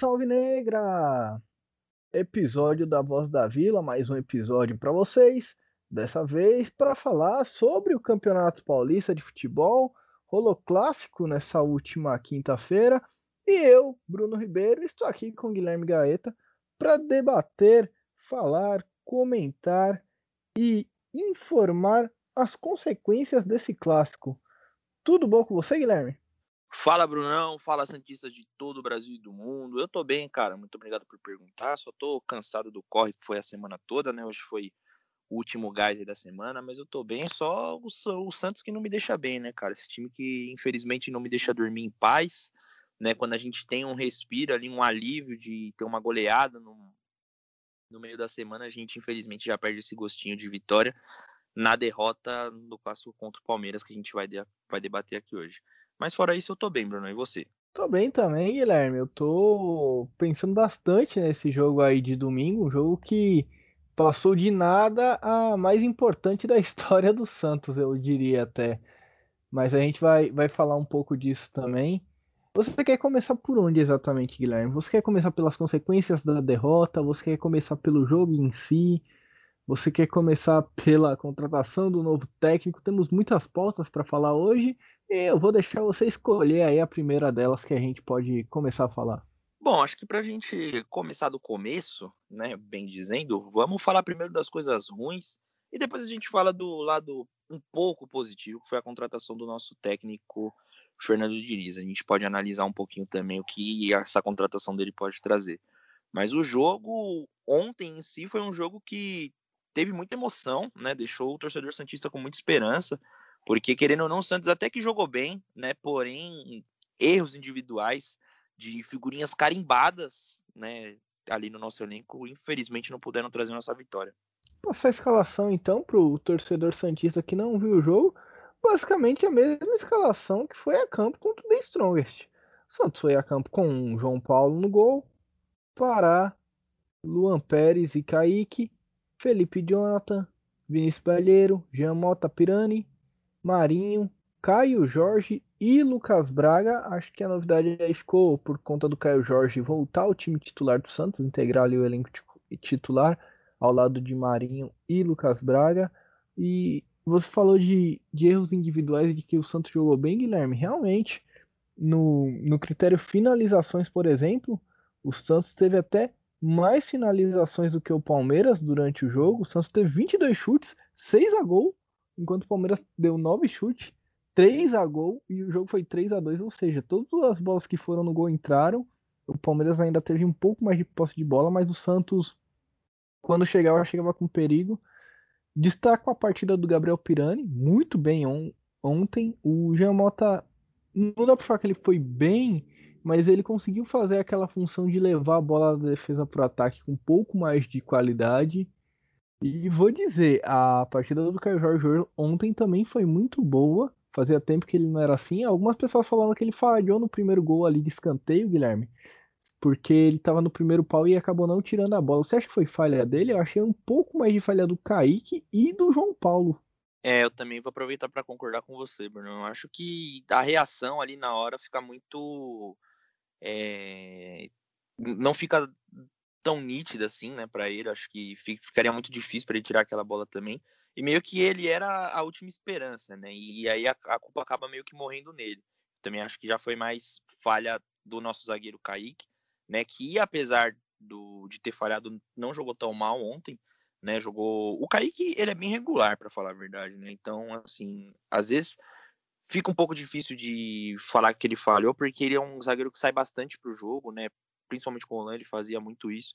Nação alvinegra! Episódio da Voz da Vila, mais um episódio para vocês. Dessa vez para falar sobre o Campeonato Paulista de Futebol, rolou clássico nessa última quinta-feira, e eu, Bruno Ribeiro, estou aqui com Guilherme Gaeta para debater, falar, comentar e informar as consequências desse clássico. Tudo bom com você, Guilherme? Fala, Brunão. Fala, Santista de todo o Brasil e do mundo. Eu tô bem, cara. Muito obrigado por perguntar. Só tô cansado do corre que foi a semana toda, né? Hoje foi o último gás aí da semana, mas eu tô bem. Só o, o Santos que não me deixa bem, né, cara? Esse time que infelizmente não me deixa dormir em paz, né? Quando a gente tem um respiro ali, um alívio de ter uma goleada no, no meio da semana, a gente infelizmente já perde esse gostinho de vitória na derrota no clássico contra o Palmeiras que a gente vai, de, vai debater aqui hoje. Mas fora isso, eu tô bem, Bruno. E você? Tô bem também, Guilherme. Eu tô pensando bastante nesse jogo aí de domingo, um jogo que passou de nada a mais importante da história do Santos, eu diria até. Mas a gente vai, vai falar um pouco disso também. Você quer começar por onde exatamente, Guilherme? Você quer começar pelas consequências da derrota? Você quer começar pelo jogo em si? Você quer começar pela contratação do novo técnico? Temos muitas pautas para falar hoje eu vou deixar você escolher aí a primeira delas que a gente pode começar a falar. Bom, acho que para a gente começar do começo, né, bem dizendo, vamos falar primeiro das coisas ruins e depois a gente fala do lado um pouco positivo, que foi a contratação do nosso técnico Fernando Diniz. A gente pode analisar um pouquinho também o que essa contratação dele pode trazer. Mas o jogo ontem em si foi um jogo que teve muita emoção, né? Deixou o torcedor santista com muita esperança. Porque, querendo ou não, o Santos até que jogou bem, né? Porém, erros individuais de figurinhas carimbadas, né? Ali no nosso elenco, infelizmente não puderam trazer nossa vitória. Passar a escalação então para o torcedor Santista que não viu o jogo, basicamente a mesma escalação que foi a campo contra o The Strongest. Santos foi a campo com João Paulo no gol, Pará, Luan Pérez e Kaique, Felipe Jonathan, Vinícius Balheiro, Jean Mota Pirani, Marinho, Caio Jorge e Lucas Braga. Acho que a novidade aí ficou por conta do Caio Jorge voltar ao time titular do Santos, integrar ali o elenco titular ao lado de Marinho e Lucas Braga. E você falou de, de erros individuais de que o Santos jogou bem, Guilherme. Realmente, no, no critério finalizações, por exemplo, o Santos teve até mais finalizações do que o Palmeiras durante o jogo. O Santos teve 22 chutes, 6 a gol enquanto o Palmeiras deu 9 chutes, 3 a gol e o jogo foi 3 a 2 ou seja, todas as bolas que foram no gol entraram. O Palmeiras ainda teve um pouco mais de posse de bola, mas o Santos, quando chegava, chegava com perigo. Destaco a partida do Gabriel Pirani, muito bem on ontem. O Jean Mota, não dá pra falar que ele foi bem, mas ele conseguiu fazer aquela função de levar a bola da defesa para o ataque com um pouco mais de qualidade. E vou dizer, a partida do Caio Jorge ontem também foi muito boa. Fazia tempo que ele não era assim. Algumas pessoas falaram que ele falhou no primeiro gol ali de escanteio, Guilherme. Porque ele estava no primeiro pau e acabou não tirando a bola. Você acha que foi falha dele? Eu achei um pouco mais de falha do Kaique e do João Paulo. É, eu também vou aproveitar para concordar com você, Bruno. Eu acho que a reação ali na hora fica muito. É, não fica tão nítida assim, né, para ele. Acho que ficaria muito difícil para ele tirar aquela bola também. E meio que ele era a última esperança, né? E aí a, a culpa acaba meio que morrendo nele. Também acho que já foi mais falha do nosso zagueiro Kaique, né? Que apesar do, de ter falhado, não jogou tão mal ontem, né? Jogou. O Kaique, ele é bem regular, para falar a verdade, né? Então, assim, às vezes fica um pouco difícil de falar que ele falhou, porque ele é um zagueiro que sai bastante pro jogo, né? principalmente com o Olan, ele fazia muito isso.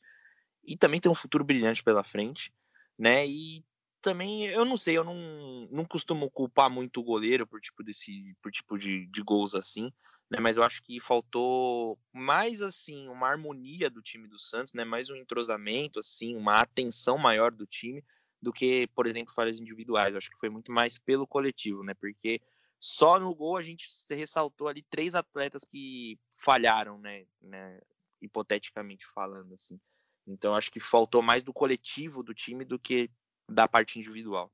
E também tem um futuro brilhante pela frente, né? E também, eu não sei, eu não, não costumo culpar muito o goleiro por tipo, desse, por tipo de, de gols assim, né? Mas eu acho que faltou mais assim, uma harmonia do time do Santos, né? Mais um entrosamento, assim, uma atenção maior do time do que, por exemplo, falhas individuais. Eu acho que foi muito mais pelo coletivo, né? Porque só no gol a gente ressaltou ali três atletas que falharam, né? né? hipoteticamente falando, assim. Então acho que faltou mais do coletivo do time do que da parte individual.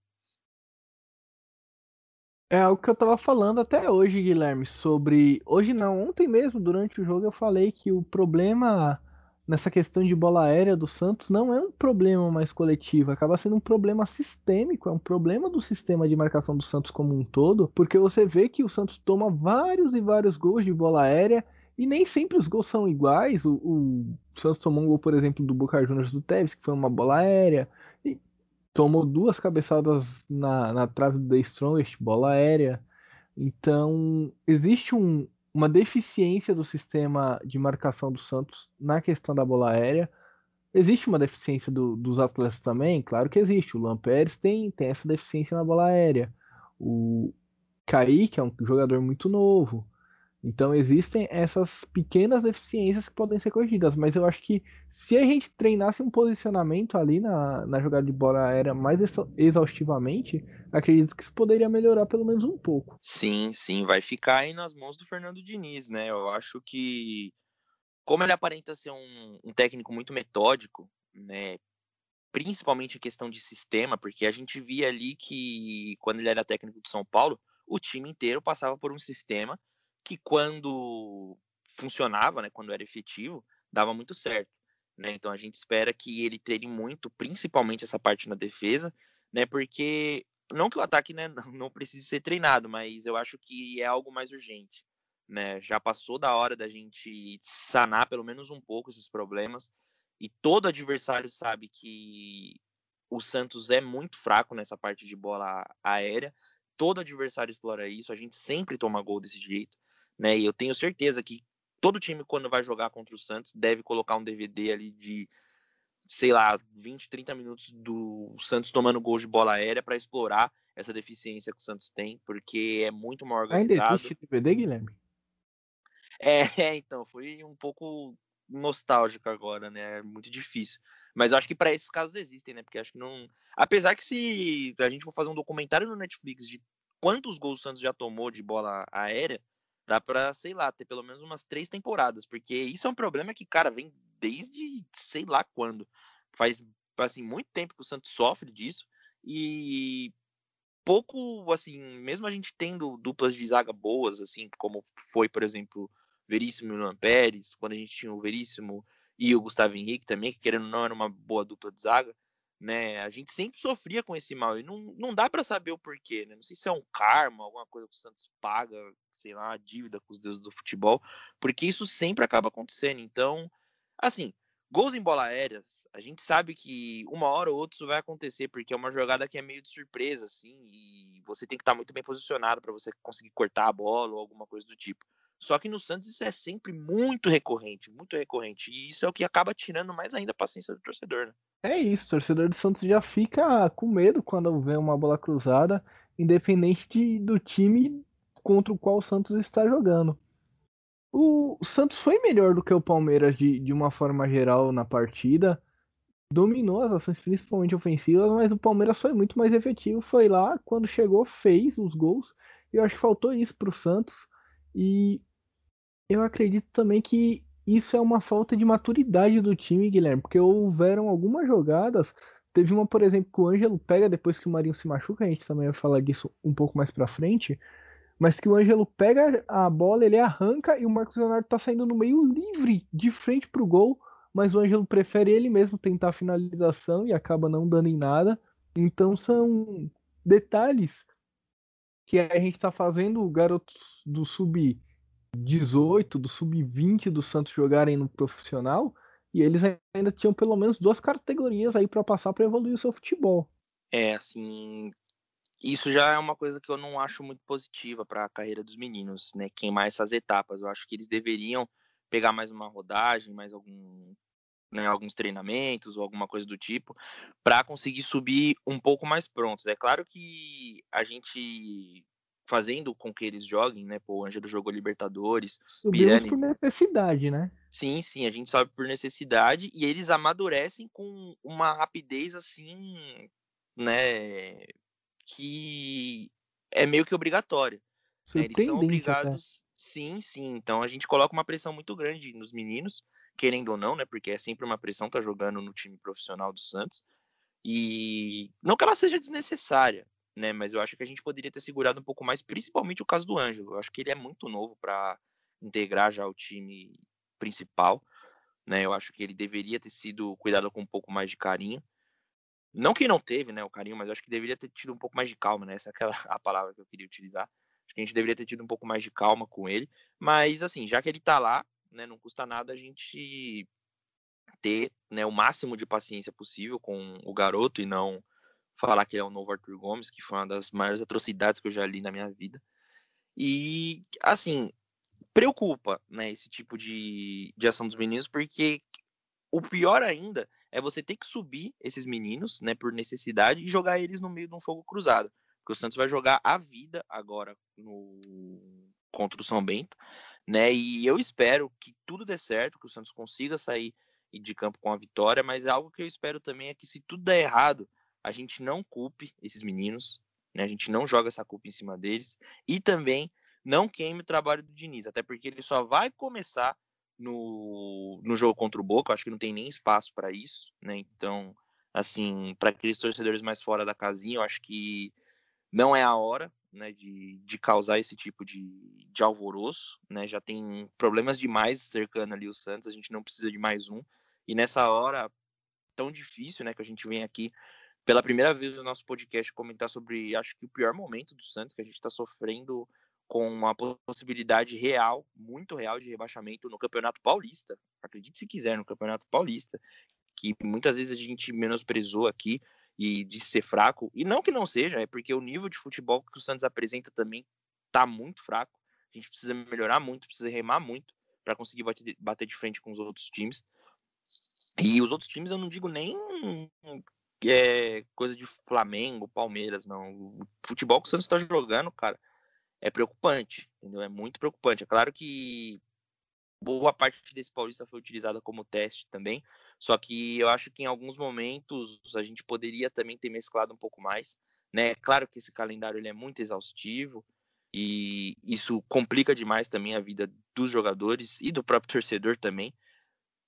É algo que eu tava falando até hoje, Guilherme, sobre. Hoje não, ontem mesmo, durante o jogo, eu falei que o problema nessa questão de bola aérea do Santos não é um problema mais coletivo, acaba sendo um problema sistêmico, é um problema do sistema de marcação do Santos como um todo, porque você vê que o Santos toma vários e vários gols de bola aérea e nem sempre os gols são iguais. O, o Santos tomou um gol, por exemplo, do Boca Juniors do Tevez, que foi uma bola aérea, e tomou duas cabeçadas na, na trave do The Strongest, bola aérea. Então, existe um, uma deficiência do sistema de marcação do Santos na questão da bola aérea. Existe uma deficiência do, dos atletas também? Claro que existe. O Lampérez tem, tem essa deficiência na bola aérea. O Kaique é um jogador muito novo. Então existem essas pequenas deficiências que podem ser corrigidas, mas eu acho que se a gente treinasse um posicionamento ali na, na jogada de bola aérea mais exaustivamente, acredito que isso poderia melhorar pelo menos um pouco. Sim, sim, vai ficar aí nas mãos do Fernando Diniz, né? Eu acho que, como ele aparenta ser um, um técnico muito metódico, né? Principalmente em questão de sistema, porque a gente via ali que quando ele era técnico do São Paulo, o time inteiro passava por um sistema que quando funcionava, né, quando era efetivo, dava muito certo. Né? Então a gente espera que ele treine muito, principalmente essa parte na defesa, né? Porque não que o ataque né, não precise ser treinado, mas eu acho que é algo mais urgente. Né? Já passou da hora da gente sanar pelo menos um pouco esses problemas. E todo adversário sabe que o Santos é muito fraco nessa parte de bola aérea. Todo adversário explora isso. A gente sempre toma gol desse jeito né? E eu tenho certeza que todo time, quando vai jogar contra o Santos, deve colocar um DVD ali de, sei lá, 20, 30 minutos do Santos tomando gol de bola aérea para explorar essa deficiência que o Santos tem, porque é muito mal organizado. Ainda existe DVD, Guilherme? É, então, foi um pouco nostálgico agora, né? É muito difícil. Mas eu acho que para esses casos existem, né? Porque acho que não. Apesar que se a gente for fazer um documentário no Netflix de quantos gols o Santos já tomou de bola aérea, dá pra, sei lá, ter pelo menos umas três temporadas, porque isso é um problema que, cara, vem desde sei lá quando. Faz, assim, muito tempo que o Santos sofre disso e pouco, assim, mesmo a gente tendo duplas de zaga boas, assim, como foi, por exemplo, Veríssimo e Luan Pérez, quando a gente tinha o Veríssimo e o Gustavo Henrique também, que querendo ou não era uma boa dupla de zaga, né? A gente sempre sofria com esse mal e não, não dá para saber o porquê, né? Não sei se é um karma, alguma coisa que o Santos paga, sei lá, uma dívida com os deuses do futebol, porque isso sempre acaba acontecendo. Então, assim, gols em bola aéreas, a gente sabe que uma hora ou outra isso vai acontecer, porque é uma jogada que é meio de surpresa, assim, e você tem que estar muito bem posicionado para você conseguir cortar a bola ou alguma coisa do tipo. Só que no Santos isso é sempre muito recorrente, muito recorrente. E isso é o que acaba tirando mais ainda a paciência do torcedor, né? É isso, o torcedor do Santos já fica com medo quando vê uma bola cruzada, independente de, do time contra o qual o Santos está jogando. O, Santos foi melhor do que o Palmeiras de, de uma forma geral na partida. Dominou as ações, principalmente ofensivas, mas o Palmeiras foi muito mais efetivo. Foi lá, quando chegou, fez os gols. E eu acho que faltou isso para o Santos. E eu acredito também que isso é uma falta de maturidade do time, Guilherme, porque houveram algumas jogadas. Teve uma, por exemplo, que o Ângelo pega depois que o Marinho se machuca, a gente também vai falar disso um pouco mais pra frente. Mas que o Ângelo pega a bola, ele arranca e o Marcos Leonardo tá saindo no meio livre, de frente pro gol. Mas o Ângelo prefere ele mesmo tentar a finalização e acaba não dando em nada. Então são detalhes que a gente tá fazendo garotos do sub 18, do sub-20 do Santos jogarem no profissional e eles ainda tinham pelo menos duas categorias aí para passar para evoluir o seu futebol. É, assim, isso já é uma coisa que eu não acho muito positiva para a carreira dos meninos, né? Queimar essas etapas. Eu acho que eles deveriam pegar mais uma rodagem, mais algum, né, alguns treinamentos ou alguma coisa do tipo, para conseguir subir um pouco mais prontos. É claro que a gente fazendo com que eles joguem, né? Pô, o Ângelo jogou Libertadores. Subimos Pirani... por necessidade, né? Sim, sim, a gente sobe por necessidade e eles amadurecem com uma rapidez assim, né? Que é meio que obrigatória. Né? Eles são obrigados. Até. Sim, sim. Então a gente coloca uma pressão muito grande nos meninos, querendo ou não, né? Porque é sempre uma pressão tá jogando no time profissional do Santos. E não que ela seja desnecessária, né? Mas eu acho que a gente poderia ter segurado um pouco mais, principalmente o caso do Ângelo. Eu acho que ele é muito novo para integrar já o time principal, né? Eu acho que ele deveria ter sido cuidado com um pouco mais de carinho. Não que não teve, né, o carinho, mas acho que deveria ter tido um pouco mais de calma, né? Essa é aquela a palavra que eu queria utilizar. Acho que a gente deveria ter tido um pouco mais de calma com ele. Mas assim, já que ele tá lá, né, não custa nada a gente ter né, o máximo de paciência possível com o garoto e não falar que ele é o novo Arthur Gomes, que foi uma das maiores atrocidades que eu já li na minha vida. E, assim, preocupa né, esse tipo de, de ação dos meninos, porque o pior ainda é você ter que subir esses meninos, né, por necessidade, e jogar eles no meio de um fogo cruzado. Porque o Santos vai jogar a vida agora no contra o São Bento, né? E eu espero que tudo dê certo, que o Santos consiga sair de campo com a vitória, mas algo que eu espero também é que se tudo der errado, a gente não culpe esses meninos, né? A gente não joga essa culpa em cima deles e também não queime o trabalho do Diniz, até porque ele só vai começar no, no jogo contra o Boca, acho que não tem nem espaço para isso, né? Então, assim, para aqueles torcedores mais fora da casinha, eu acho que não é a hora, né, de, de causar esse tipo de, de alvoroço, né? Já tem problemas demais cercando ali o Santos, a gente não precisa de mais um. E nessa hora tão difícil, né, que a gente vem aqui pela primeira vez no nosso podcast comentar sobre, acho que o pior momento do Santos, que a gente está sofrendo com uma possibilidade real, muito real de rebaixamento no Campeonato Paulista. Acredite se quiser, no Campeonato Paulista, que muitas vezes a gente menosprezou aqui e de ser fraco. E não que não seja, é porque o nível de futebol que o Santos apresenta também tá muito fraco. A gente precisa melhorar muito, precisa remar muito para conseguir bater, bater de frente com os outros times. E os outros times eu não digo nem é, coisa de Flamengo, Palmeiras, não. O futebol que o Santos está jogando, cara, é preocupante, entendeu? É muito preocupante. É claro que boa parte desse Paulista foi utilizada como teste também, só que eu acho que em alguns momentos a gente poderia também ter mesclado um pouco mais, né? Claro que esse calendário ele é muito exaustivo e isso complica demais também a vida dos jogadores e do próprio torcedor também.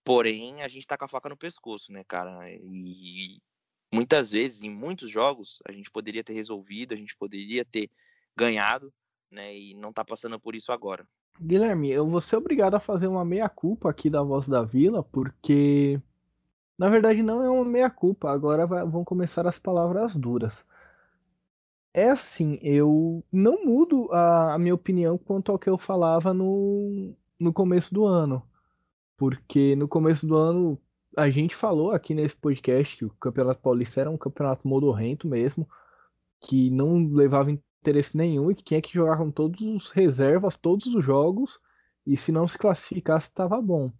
Porém, a gente tá com a faca no pescoço, né, cara? E muitas vezes, em muitos jogos, a gente poderia ter resolvido, a gente poderia ter ganhado, né? E não tá passando por isso agora. Guilherme, eu vou ser obrigado a fazer uma meia-culpa aqui da Voz da Vila, porque na verdade não é uma meia-culpa, agora vai, vão começar as palavras duras. É assim, eu não mudo a, a, minha opinião quanto ao que eu falava no, no começo do ano. Porque no começo do ano a gente falou aqui nesse podcast que o Campeonato Paulista era um campeonato modorrento mesmo, que não levava interesse nenhum e que tinha que jogar com todos os reservas, todos os jogos, e se não se classificasse, estava bom.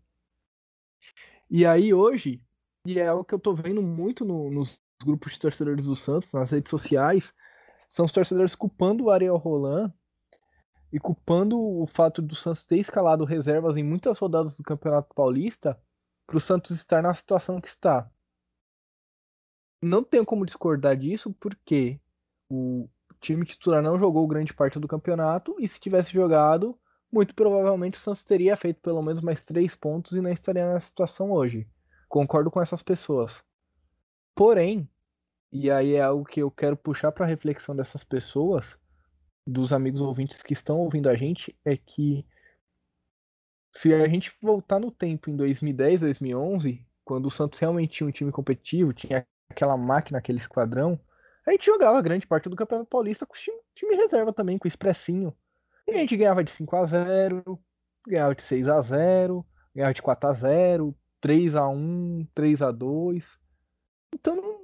E aí hoje, e é o que eu tô vendo muito no, nos grupos de torcedores do Santos, nas redes sociais, são os torcedores culpando o Ariel Roland e culpando o fato do Santos ter escalado reservas em muitas rodadas do Campeonato Paulista para o Santos estar na situação que está. Não tenho como discordar disso, porque o, time titular não jogou grande parte do campeonato e se tivesse jogado, muito provavelmente o Santos teria feito pelo menos mais três pontos e não estaria na situação hoje. Concordo com essas pessoas. Porém, e aí é algo que eu quero puxar para a reflexão dessas pessoas, dos amigos ouvintes que estão ouvindo a gente, é que se a gente voltar no tempo em 2010, 2011, quando o Santos realmente tinha um time competitivo, tinha aquela máquina, aquele esquadrão, a gente jogava grande parte do Campeonato Paulista com time, time reserva também, com o expressinho. E a gente ganhava de 5 a 0 ganhava de 6 a 0 ganhava de 4 a 0 3 a 1 3 a 2 Então,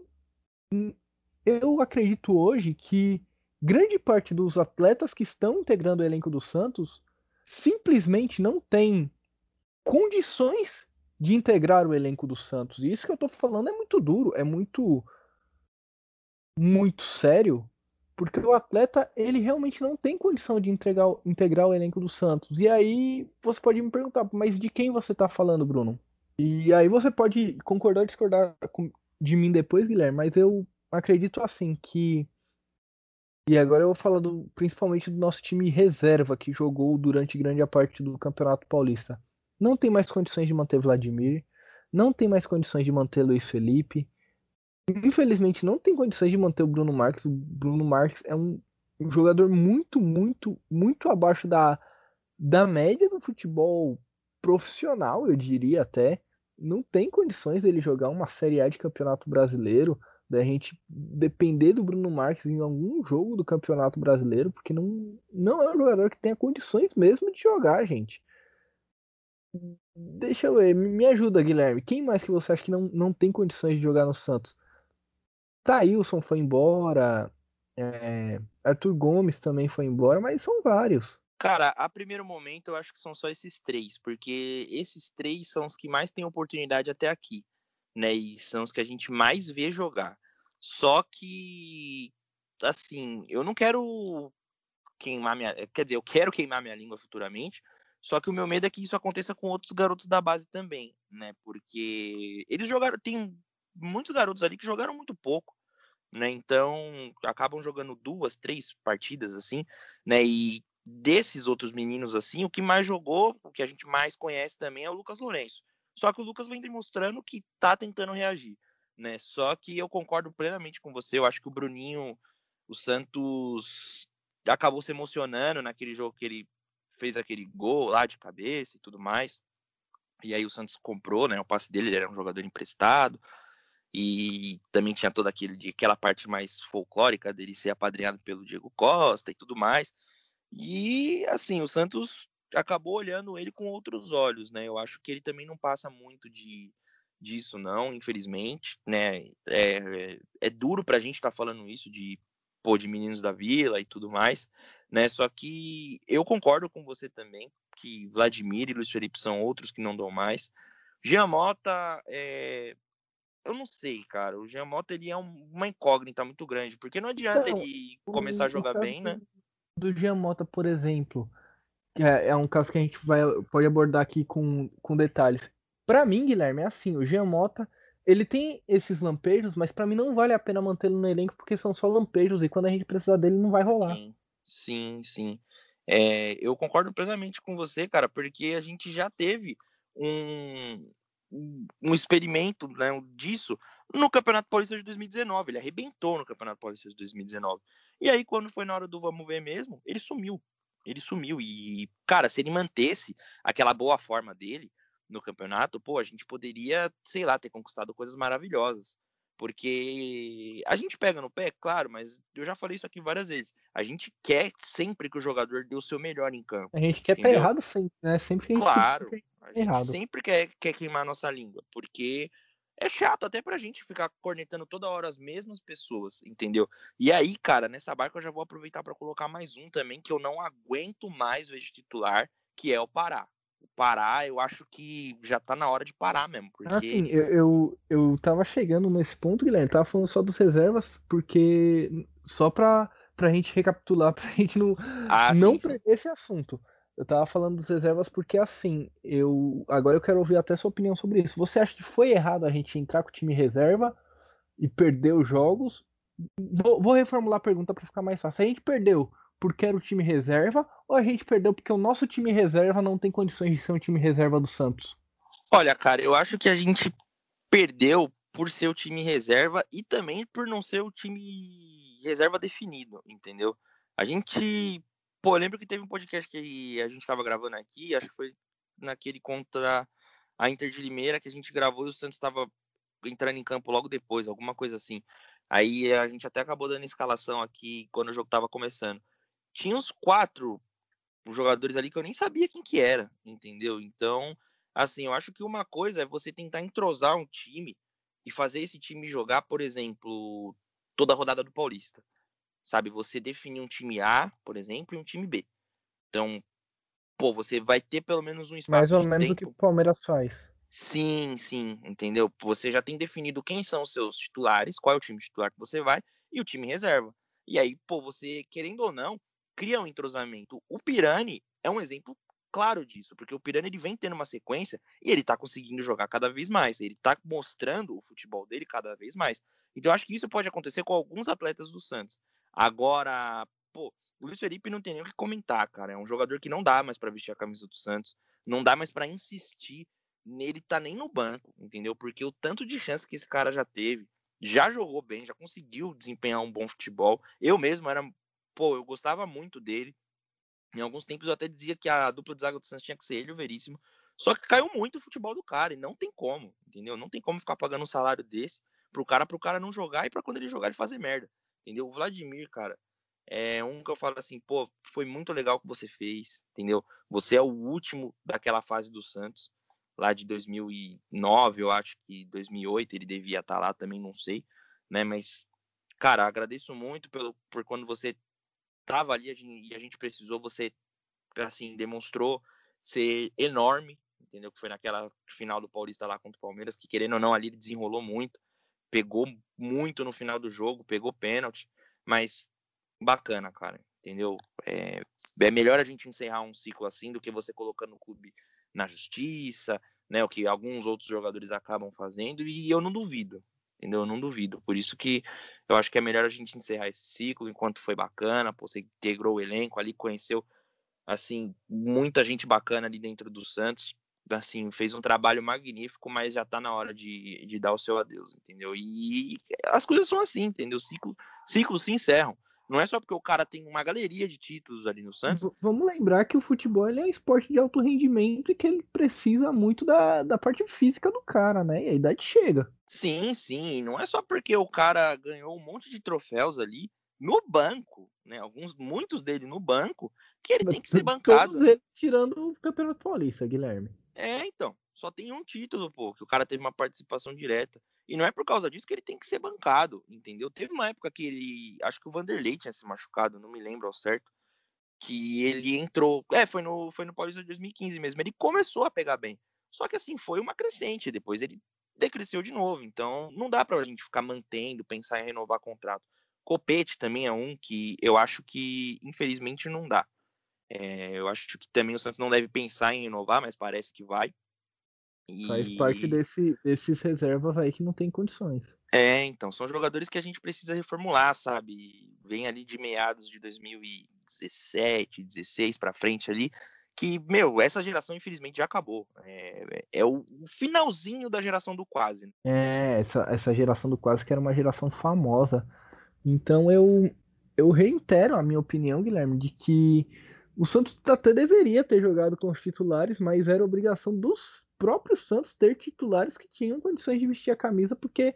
eu acredito hoje que grande parte dos atletas que estão integrando o elenco do Santos simplesmente não tem condições de integrar o elenco do Santos. E isso que eu tô falando é muito duro, é muito muito sério, porque o atleta ele realmente não tem condição de entregar, integrar o elenco do Santos. E aí você pode me perguntar, mas de quem você está falando, Bruno? E aí você pode concordar ou discordar de mim depois, Guilherme, mas eu acredito assim que e agora eu vou falar do, principalmente do nosso time reserva que jogou durante grande parte do Campeonato Paulista. Não tem mais condições de manter Vladimir, não tem mais condições de manter Luiz Felipe, infelizmente não tem condições de manter o Bruno Marques. O Bruno Marques é um jogador muito, muito, muito abaixo da, da média do futebol profissional, eu diria até. Não tem condições dele jogar uma Série A de Campeonato Brasileiro, da gente depender do Bruno Marques em algum jogo do Campeonato Brasileiro, porque não, não é um jogador que tenha condições mesmo de jogar, gente. Deixa eu ver, me ajuda, Guilherme. Quem mais que você acha que não, não tem condições de jogar no Santos? Thailson foi embora, é, Arthur Gomes também foi embora, mas são vários. Cara, a primeiro momento eu acho que são só esses três, porque esses três são os que mais têm oportunidade até aqui, né? E são os que a gente mais vê jogar. Só que, assim, eu não quero queimar minha. Quer dizer, eu quero queimar minha língua futuramente, só que o meu medo é que isso aconteça com outros garotos da base também, né? Porque eles jogaram. Tem muitos garotos ali que jogaram muito pouco, né? Então acabam jogando duas, três partidas assim, né? E desses outros meninos assim, o que mais jogou, o que a gente mais conhece também é o Lucas Lourenço. Só que o Lucas vem demonstrando que tá tentando reagir, né? Só que eu concordo plenamente com você. Eu acho que o Bruninho, o Santos acabou se emocionando naquele jogo que ele fez aquele gol lá de cabeça e tudo mais. E aí o Santos comprou, né? O passe dele, ele era um jogador emprestado. E também tinha toda aquele, aquela parte mais folclórica dele ser apadrinhado pelo Diego Costa e tudo mais. E assim, o Santos acabou olhando ele com outros olhos, né? Eu acho que ele também não passa muito de disso, não, infelizmente, né? É, é, é duro pra gente estar tá falando isso de pô, de meninos da vila e tudo mais, né? Só que eu concordo com você também que Vladimir e Luiz Felipe são outros que não dão mais. Jean Mota, é... eu não sei, cara. O Jean Mota ele é uma incógnita muito grande, porque não adianta então, ele começar a jogar bem, né? Do Jean Mota, por exemplo, é, é um caso que a gente vai, pode abordar aqui com, com detalhes. Para mim, Guilherme, é assim: o Jean Mota ele tem esses lampejos, mas para mim não vale a pena mantê-lo no elenco porque são só lampejos e quando a gente precisar dele não vai rolar. Sim, sim. sim. É, eu concordo plenamente com você, cara, porque a gente já teve um, um experimento né, disso no Campeonato Paulista de 2019. Ele arrebentou no Campeonato Paulista de 2019. E aí, quando foi na hora do vamos ver mesmo, ele sumiu. Ele sumiu. E, cara, se ele mantesse aquela boa forma dele, no campeonato, pô, a gente poderia, sei lá, ter conquistado coisas maravilhosas. Porque a gente pega no pé, claro, mas eu já falei isso aqui várias vezes. A gente quer sempre que o jogador dê o seu melhor em campo. A gente quer estar tá errado sempre, né? Sempre que a gente Claro, a gente errado. sempre quer, quer queimar a nossa língua. Porque é chato até pra gente ficar cornetando toda hora as mesmas pessoas, entendeu? E aí, cara, nessa barca eu já vou aproveitar para colocar mais um também que eu não aguento mais ver de titular, que é o Pará parar, eu acho que já tá na hora de parar mesmo. Porque... Assim, eu, eu, eu tava chegando nesse ponto, Guilherme, tava falando só dos reservas, porque só pra, pra gente recapitular, pra gente não, ah, não sim, perder sim. esse assunto. Eu tava falando dos reservas porque assim, eu agora eu quero ouvir até sua opinião sobre isso. Você acha que foi errado a gente entrar com o time reserva e perder os jogos? Vou, vou reformular a pergunta para ficar mais fácil. A gente perdeu porque era o time reserva ou a gente perdeu porque o nosso time reserva não tem condições de ser um time reserva do Santos? Olha, cara, eu acho que a gente perdeu por ser o time reserva e também por não ser o time reserva definido, entendeu? A gente, pô, lembro que teve um podcast que a gente estava gravando aqui, acho que foi naquele contra a Inter de Limeira que a gente gravou e o Santos estava entrando em campo logo depois, alguma coisa assim. Aí a gente até acabou dando escalação aqui quando o jogo estava começando tinha uns quatro jogadores ali que eu nem sabia quem que era, entendeu? Então, assim, eu acho que uma coisa é você tentar entrosar um time e fazer esse time jogar, por exemplo, toda a rodada do Paulista. Sabe, você definir um time A, por exemplo, e um time B. Então, pô, você vai ter pelo menos um espaço Mais ou menos tempo. o que o Palmeiras faz. Sim, sim, entendeu? Você já tem definido quem são os seus titulares, qual é o time titular que você vai e o time reserva. E aí, pô, você, querendo ou não, cria um entrosamento. O Pirani é um exemplo claro disso, porque o Pirani ele vem tendo uma sequência e ele tá conseguindo jogar cada vez mais, ele tá mostrando o futebol dele cada vez mais. Então eu acho que isso pode acontecer com alguns atletas do Santos. Agora, pô, o Luiz Felipe não tem nem o que comentar, cara. É um jogador que não dá mais para vestir a camisa do Santos, não dá mais para insistir nele tá nem no banco, entendeu? Porque o tanto de chance que esse cara já teve, já jogou bem, já conseguiu desempenhar um bom futebol. Eu mesmo era, pô, eu gostava muito dele. Em alguns tempos eu até dizia que a dupla de zaga do Santos tinha que ser ele o Veríssimo. Só que caiu muito o futebol do cara e não tem como, entendeu? Não tem como ficar pagando um salário desse pro cara pro cara não jogar e para quando ele jogar ele fazer merda. Entendeu? O Vladimir, cara, é um que eu falo assim, pô, foi muito legal o que você fez, entendeu? Você é o último daquela fase do Santos, lá de 2009, eu acho que 2008 ele devia estar tá lá também, não sei, né? Mas, cara, agradeço muito pelo, por quando você tava ali e a gente precisou, você, assim, demonstrou ser enorme, entendeu? Que foi naquela final do Paulista lá contra o Palmeiras, que querendo ou não ali desenrolou muito, pegou muito no final do jogo, pegou pênalti, mas bacana, cara, entendeu? É, é melhor a gente encerrar um ciclo assim do que você colocando o clube na justiça, né? O que alguns outros jogadores acabam fazendo, e eu não duvido, entendeu? Eu não duvido. Por isso que eu acho que é melhor a gente encerrar esse ciclo enquanto foi bacana, pô, você integrou o elenco ali, conheceu assim muita gente bacana ali dentro do Santos, assim, fez um trabalho magnífico, mas já tá na hora de, de dar o seu adeus, entendeu? E as coisas são assim, entendeu? Ciclo, ciclos se encerram. Não é só porque o cara tem uma galeria de títulos ali no Santos. V vamos lembrar que o futebol é um esporte de alto rendimento e que ele precisa muito da, da parte física do cara, né? E a idade chega. Sim, sim. Não é só porque o cara ganhou um monte de troféus ali no banco, né? Alguns, muitos dele no banco, que ele Mas tem que ser bancado. Todos eles tirando o Campeonato Paulista, Guilherme. É, então. Só tem um título, pô, que o cara teve uma participação direta. E não é por causa disso que ele tem que ser bancado, entendeu? Teve uma época que ele. Acho que o Vanderlei tinha se machucado, não me lembro ao certo. Que ele entrou. É, foi no, foi no Paulista de 2015 mesmo. Ele começou a pegar bem. Só que assim, foi uma crescente. Depois ele decresceu de novo. Então não dá pra gente ficar mantendo, pensar em renovar contrato. Copete também é um que eu acho que, infelizmente, não dá. É, eu acho que também o Santos não deve pensar em renovar, mas parece que vai. E... Faz parte desse, desses reservas aí que não tem condições. É, então, são jogadores que a gente precisa reformular, sabe? Vem ali de meados de 2017, 16 para frente ali, que, meu, essa geração infelizmente já acabou. É, é o, o, finalzinho da geração do quase. Né? É, essa, essa geração do quase que era uma geração famosa. Então eu, eu reitero a minha opinião, Guilherme, de que o Santos até deveria ter jogado com os titulares, mas era obrigação dos próprio Santos ter titulares que tinham condições de vestir a camisa, porque,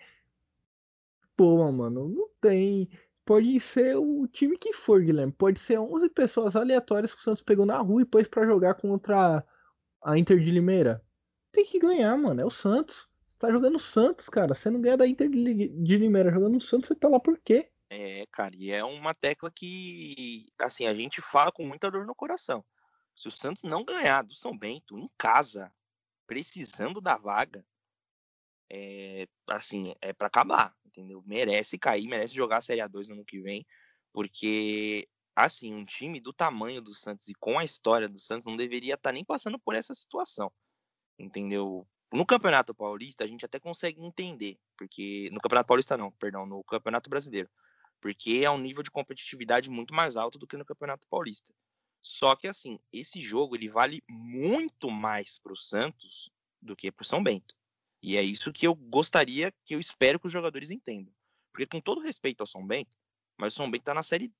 pô, mano, não tem. Pode ser o time que for, Guilherme. Pode ser 11 pessoas aleatórias que o Santos pegou na rua e pôs para jogar contra a Inter de Limeira. Tem que ganhar, mano. É o Santos. Você tá jogando o Santos, cara. Você não ganha da Inter de Limeira jogando o Santos, você tá lá por quê? É, cara, e é uma tecla que, assim, a gente fala com muita dor no coração. Se o Santos não ganhar do São Bento em casa, precisando da vaga, é, assim, é para acabar, entendeu? Merece cair, merece jogar a Série A2 no ano que vem, porque, assim, um time do tamanho do Santos e com a história do Santos não deveria estar tá nem passando por essa situação, entendeu? No Campeonato Paulista a gente até consegue entender, porque no Campeonato Paulista não, perdão, no Campeonato Brasileiro, porque é um nível de competitividade muito mais alto do que no Campeonato Paulista. Só que assim, esse jogo ele vale muito mais para o Santos do que para o São Bento. E é isso que eu gostaria, que eu espero que os jogadores entendam. Porque com todo respeito ao São Bento, mas o São Bento está na série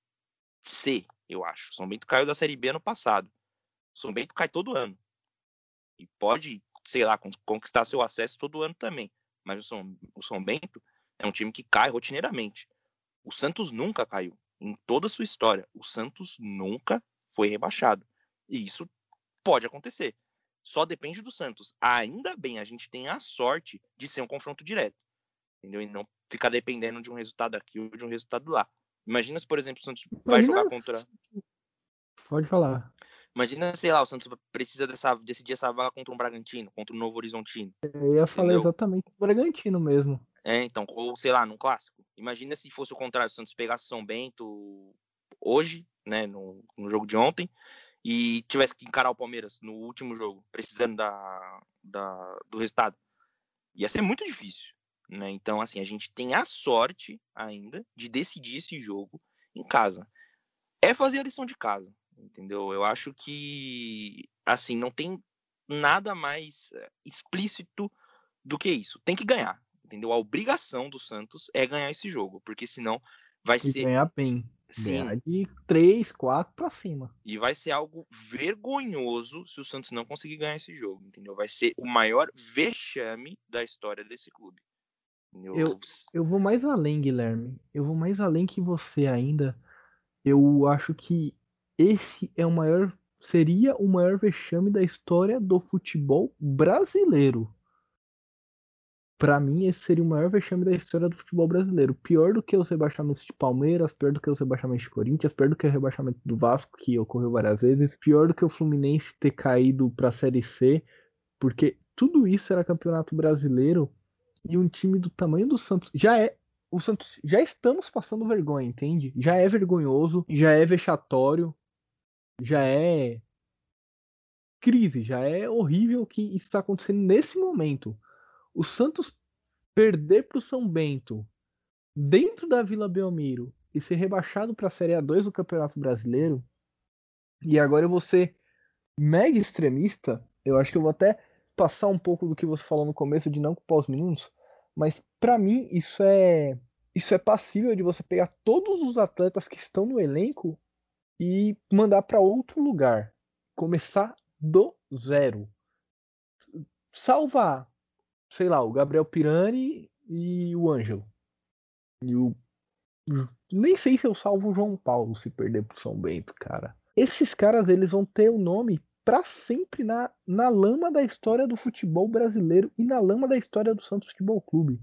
C, eu acho. O São Bento caiu da série B ano passado. O São Bento cai todo ano. E pode, sei lá, conquistar seu acesso todo ano também. Mas o São, o São Bento é um time que cai rotineiramente. O Santos nunca caiu. Em toda a sua história, o Santos nunca foi rebaixado. E isso pode acontecer. Só depende do Santos. Ainda bem, a gente tem a sorte de ser um confronto direto. Entendeu? E não ficar dependendo de um resultado aqui ou de um resultado lá. Imagina se, por exemplo, o Santos vai Imagina... jogar contra. Pode falar. Imagina, sei lá, o Santos precisa dessa, decidir essa vaga contra um Bragantino, contra o um Novo Horizontino. Eu ia falar exatamente o Bragantino mesmo. É, então, ou sei lá, num clássico. Imagina se fosse o contrário, o Santos pegasse São Bento hoje, né, no, no jogo de ontem, e tivesse que encarar o Palmeiras no último jogo, precisando da, da, do resultado, ia ser muito difícil. Né? Então, assim, a gente tem a sorte ainda de decidir esse jogo em casa. É fazer a lição de casa, entendeu? Eu acho que, assim, não tem nada mais eh, explícito do que isso. Tem que ganhar, entendeu? A obrigação do Santos é ganhar esse jogo, porque senão vai E ser ganhar bem. sim, Ganhar de 3, 4 pra cima. e vai ser algo vergonhoso se o Santos não conseguir ganhar esse jogo, entendeu? Vai ser o maior vexame da história desse clube. entendeu? Eu- Eu vou mais além, Guilherme. Eu vou mais além que você ainda. Eu acho que esse é o maior. Seria o maior vexame da história do futebol brasileiro. Pra mim, esse seria o maior vexame da história do futebol brasileiro. Pior do que os rebaixamentos de Palmeiras, pior do que os rebaixamentos de Corinthians, pior do que o rebaixamento do Vasco, que ocorreu várias vezes, pior do que o Fluminense ter caído pra Série C, porque tudo isso era campeonato brasileiro e um time do tamanho do Santos já é. O Santos já estamos passando vergonha, entende? Já é vergonhoso, já é vexatório, já é crise, já é horrível o que está acontecendo nesse momento. O Santos perder para o São Bento dentro da Vila Belmiro e ser rebaixado para a Série A2 do Campeonato Brasileiro. E agora eu vou ser mega extremista. Eu acho que eu vou até passar um pouco do que você falou no começo de não culpar os meninos, mas pra mim isso é isso é passível de você pegar todos os atletas que estão no elenco e mandar pra outro lugar, começar do zero. Salvar, sei lá, o Gabriel Pirani e o Ângelo. E o nem sei se eu salvo o João Paulo se perder pro São Bento, cara. Esses caras eles vão ter o nome pra sempre na, na lama da história do futebol brasileiro e na lama da história do Santos Futebol Clube.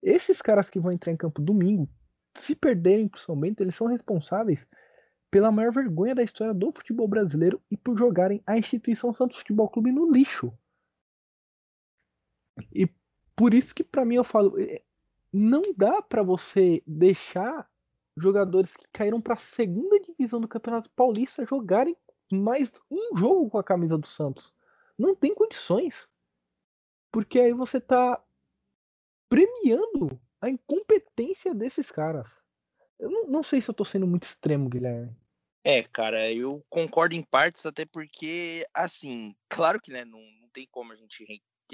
Esses caras que vão entrar em campo domingo, se perderem pro São Bento, eles são responsáveis pela maior vergonha da história do futebol brasileiro e por jogarem a instituição Santos Futebol Clube no lixo. E por isso que pra mim eu falo, eh, não dá pra você deixar jogadores que caíram pra segunda divisão do Campeonato Paulista jogarem mais um jogo com a camisa do Santos. Não tem condições. Porque aí você tá premiando a incompetência desses caras. Eu não, não sei se eu tô sendo muito extremo, Guilherme. É, cara, eu concordo em partes, até porque, assim, claro que né, não, não tem como a gente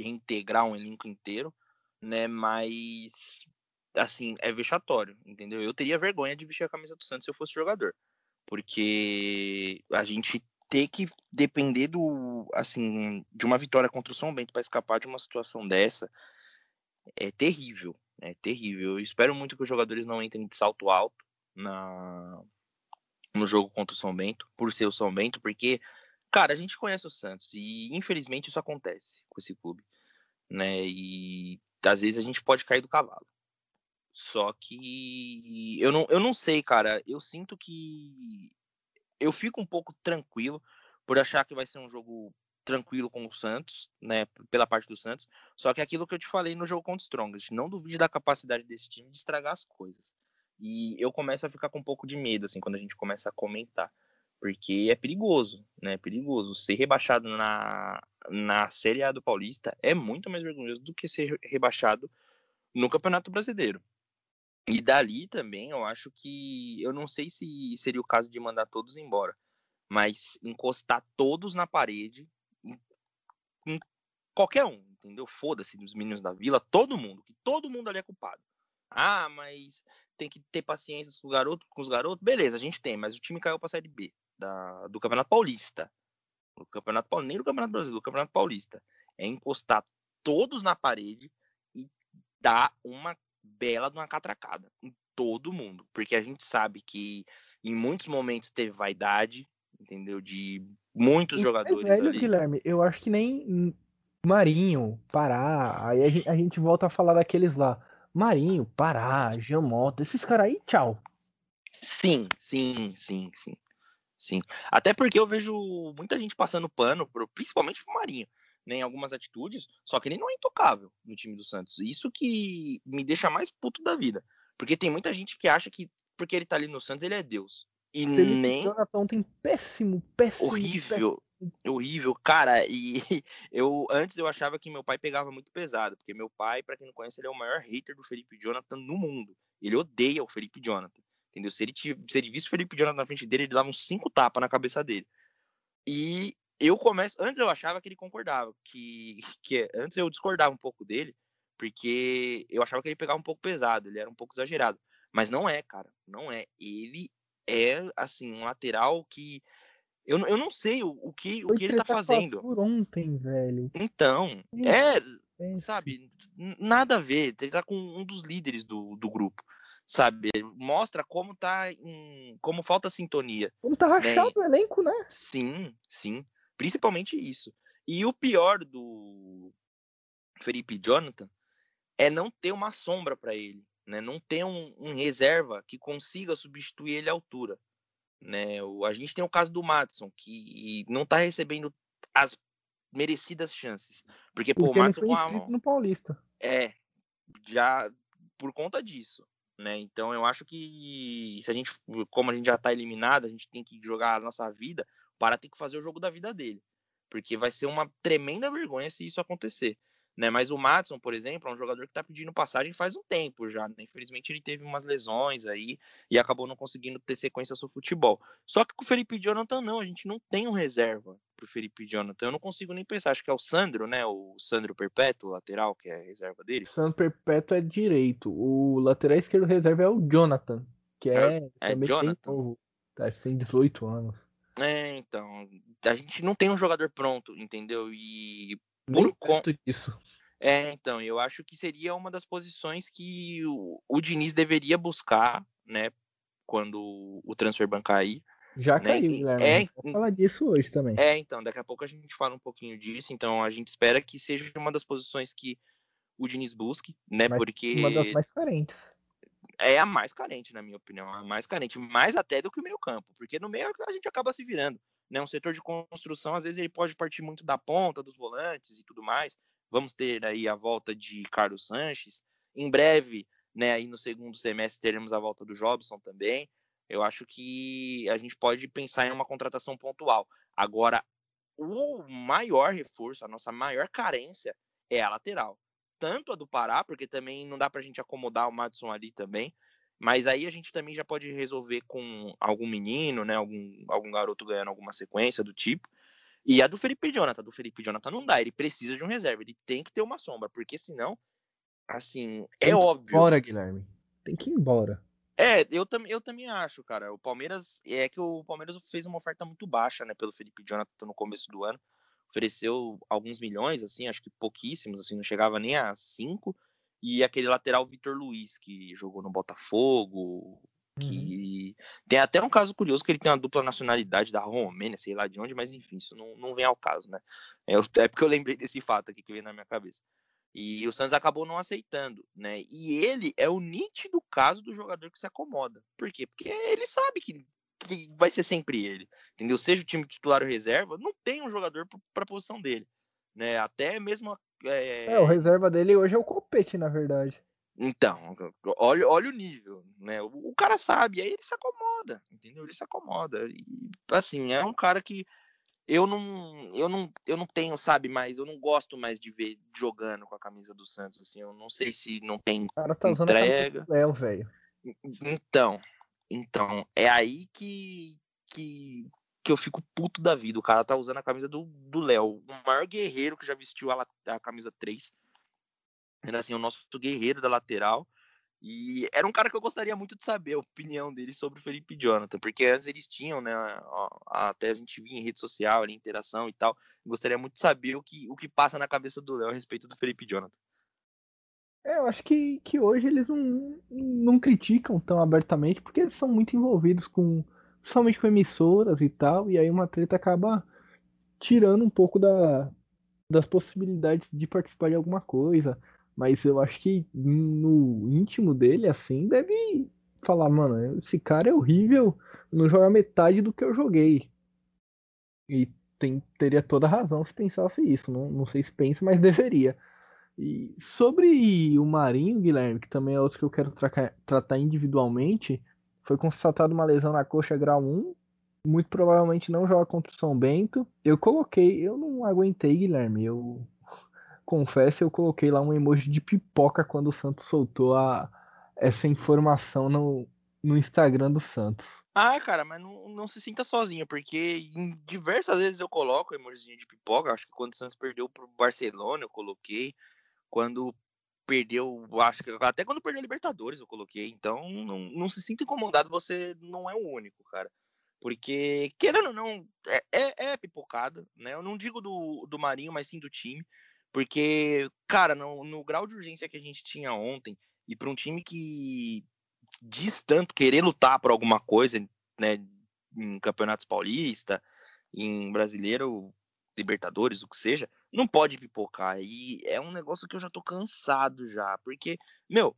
reintegrar um elenco inteiro, né? Mas, assim, é vexatório, entendeu? Eu teria vergonha de vestir a camisa do Santos se eu fosse jogador, porque a gente ter que depender do, assim, de uma vitória contra o São Bento para escapar de uma situação dessa é terrível, é terrível. Eu espero muito que os jogadores não entrem de salto alto na no jogo contra o São Bento, por ser o São Bento, porque, cara, a gente conhece o Santos e infelizmente isso acontece com esse clube, né? E às vezes a gente pode cair do cavalo. Só que eu não, eu não sei, cara. Eu sinto que eu fico um pouco tranquilo por achar que vai ser um jogo tranquilo com o Santos, né? Pela parte do Santos. Só que é aquilo que eu te falei no jogo contra o Strongest, não duvide da capacidade desse time de estragar as coisas. E eu começo a ficar com um pouco de medo, assim, quando a gente começa a comentar. Porque é perigoso, né? É perigoso. Ser rebaixado na, na Série A do Paulista é muito mais vergonhoso do que ser rebaixado no Campeonato Brasileiro. E dali também eu acho que. Eu não sei se seria o caso de mandar todos embora, mas encostar todos na parede, em, em qualquer um, entendeu? Foda-se dos meninos da vila, todo mundo, que todo mundo ali é culpado. Ah, mas tem que ter paciência com, o garoto, com os garotos. Beleza, a gente tem, mas o time caiu pra Série B da, do Campeonato Paulista. O Campeonato Paulista, nem do Campeonato Brasileiro, do Campeonato Paulista. É encostar todos na parede e dar uma bela de uma catracada em todo mundo. Porque a gente sabe que em muitos momentos teve vaidade, entendeu? De muitos Os jogadores mais velhos, ali. Guilherme, eu acho que nem Marinho, Pará, aí a gente, a gente volta a falar daqueles lá. Marinho, Pará, Jamota, esses caras aí, tchau. Sim, sim, sim, sim. Sim. Até porque eu vejo muita gente passando pano, pro, principalmente pro Marinho, né, em algumas atitudes, só que ele não é intocável no time do Santos. Isso que me deixa mais puto da vida. Porque tem muita gente que acha que porque ele tá ali no Santos, ele é Deus. E Felipe nem Jonathan tem péssimo, péssimo. horrível, horrível, cara. E eu antes eu achava que meu pai pegava muito pesado, porque meu pai, pra quem não conhece, ele é o maior hater do Felipe Jonathan no mundo. Ele odeia o Felipe Jonathan. Entendeu? Se ele, se ele visse o Felipe Jonathan na frente dele, ele dava uns cinco tapas na cabeça dele. E eu começo. Antes eu achava que ele concordava. Que, que antes eu discordava um pouco dele, porque eu achava que ele pegava um pouco pesado, ele era um pouco exagerado. Mas não é, cara, não é. Ele é, assim, um lateral que. Eu, eu não sei o, o que, o que ele tá fazendo. Por ontem, velho. Então, é, sabe, nada a ver. Ele tá com um dos líderes do, do grupo, sabe? Mostra como tá em, como falta sintonia. Como tá rachado né? o elenco, né? Sim, sim. Principalmente isso. E o pior do Felipe Jonathan é não ter uma sombra para ele, né? Não ter um, um, reserva que consiga substituir ele à altura, né? O, a gente tem o caso do Madison que não está recebendo as merecidas chances, porque, pô, o Madison foi a... no Paulista. É, já por conta disso, né? Então eu acho que se a gente, como a gente já está eliminado, a gente tem que jogar a nossa vida para ter que fazer o jogo da vida dele, porque vai ser uma tremenda vergonha se isso acontecer. Né? Mas o Matson, por exemplo, é um jogador que está pedindo passagem faz um tempo já. Né? Infelizmente ele teve umas lesões aí e acabou não conseguindo ter sequência no futebol. Só que com o Felipe Jonathan não, a gente não tem um reserva para o Felipe Jonathan. Eu não consigo nem pensar. Acho que é o Sandro, né? O Sandro Perpétuo, lateral, que é a reserva dele. O Sandro Perpétuo é direito. O lateral esquerdo reserva é o Jonathan, que é, é, é Jonathan. Novo. Tá, tem 18 anos. É, então, a gente não tem um jogador pronto, entendeu? E por conta disso. É, então, eu acho que seria uma das posições que o, o Diniz deveria buscar, né, quando o transfer ban cair. Já né? caiu, Guilherme. É, Vou falar disso hoje também. É, então, daqui a pouco a gente fala um pouquinho disso. Então, a gente espera que seja uma das posições que o Diniz busque, né? Mas porque. Uma das mais carentes. É a mais carente, na minha opinião. A mais carente. Mais até do que o meio-campo. Porque no meio a gente acaba se virando. Né? Um setor de construção, às vezes, ele pode partir muito da ponta, dos volantes e tudo mais. Vamos ter aí a volta de Carlos Sanches. Em breve, né, aí no segundo semestre, teremos a volta do Jobson também. Eu acho que a gente pode pensar em uma contratação pontual. Agora, o maior reforço, a nossa maior carência é a lateral. Tanto a do Pará, porque também não dá para a gente acomodar o Madison ali também. Mas aí a gente também já pode resolver com algum menino, né? Algum, algum garoto ganhando alguma sequência do tipo. E a do Felipe Jonathan, do Felipe Jonathan não dá, ele precisa de um reserva, ele tem que ter uma sombra, porque senão, assim, é óbvio. Embora, Guilherme. Tem que ir embora. É, eu, tam, eu também acho, cara. O Palmeiras é que o Palmeiras fez uma oferta muito baixa, né, pelo Felipe Jonathan no começo do ano. Ofereceu alguns milhões, assim, acho que pouquíssimos, assim, não chegava nem a cinco. E aquele lateral Vitor Luiz, que jogou no Botafogo, que uhum. tem até um caso curioso que ele tem uma dupla nacionalidade da Romênia, sei lá de onde, mas enfim, isso não, não vem ao caso, né? É, é porque eu lembrei desse fato aqui que veio na minha cabeça. E o Santos acabou não aceitando, né? E ele é o nítido caso do jogador que se acomoda. Por quê? Porque ele sabe que, que vai ser sempre ele, entendeu? Seja o time titular ou reserva, não tem um jogador para a posição dele, né? Até mesmo é... é, o reserva dele hoje é o Copete, na verdade. Então, olha, olha o nível, né? O, o, cara sabe, aí ele se acomoda, entendeu? Ele se acomoda. E, assim, é um cara que eu não, eu não, eu não tenho, sabe, mais, eu não gosto mais de ver jogando com a camisa do Santos, assim, eu não sei se não tem o cara tá usando entrega. Léo, velho. Então, então, é aí que, que, que eu fico puto da vida. O cara tá usando a camisa do Léo, o maior guerreiro que já vestiu a, a camisa 3 era assim, o nosso guerreiro da lateral. E era um cara que eu gostaria muito de saber a opinião dele sobre o Felipe Jonathan, porque antes eles tinham, né, até a gente via em rede social, ali, interação e tal. Gostaria muito de saber o que, o que passa na cabeça do Léo a respeito do Felipe Jonathan. É, eu acho que, que hoje eles não, não criticam tão abertamente, porque eles são muito envolvidos com, principalmente com emissoras e tal, e aí uma treta acaba tirando um pouco da, das possibilidades de participar de alguma coisa. Mas eu acho que no íntimo dele, assim, deve falar, mano, esse cara é horrível, não joga metade do que eu joguei. E tem, teria toda razão se pensasse isso. Não, não sei se pensa, mas deveria. E sobre o Marinho, Guilherme, que também é outro que eu quero tra tratar individualmente, foi constatada uma lesão na coxa grau 1. Muito provavelmente não joga contra o São Bento. Eu coloquei, eu não aguentei, Guilherme. Eu confesso, eu coloquei lá um emoji de pipoca quando o Santos soltou a, essa informação no, no Instagram do Santos. Ah, cara, mas não, não se sinta sozinho, porque diversas vezes eu coloco emoji de pipoca. Acho que quando o Santos perdeu pro Barcelona, eu coloquei. Quando perdeu, acho que até quando perdeu a Libertadores eu coloquei. Então não, não se sinta incomodado, você não é o único, cara. Porque, querendo ou não, é, é, é, pipocada, né? Eu não digo do, do Marinho, mas sim do time. Porque, cara, no, no grau de urgência que a gente tinha ontem, e para um time que diz tanto querer lutar por alguma coisa, né? Em campeonatos paulista, em brasileiro, Libertadores, o que seja, não pode pipocar. E é um negócio que eu já tô cansado já. Porque, meu,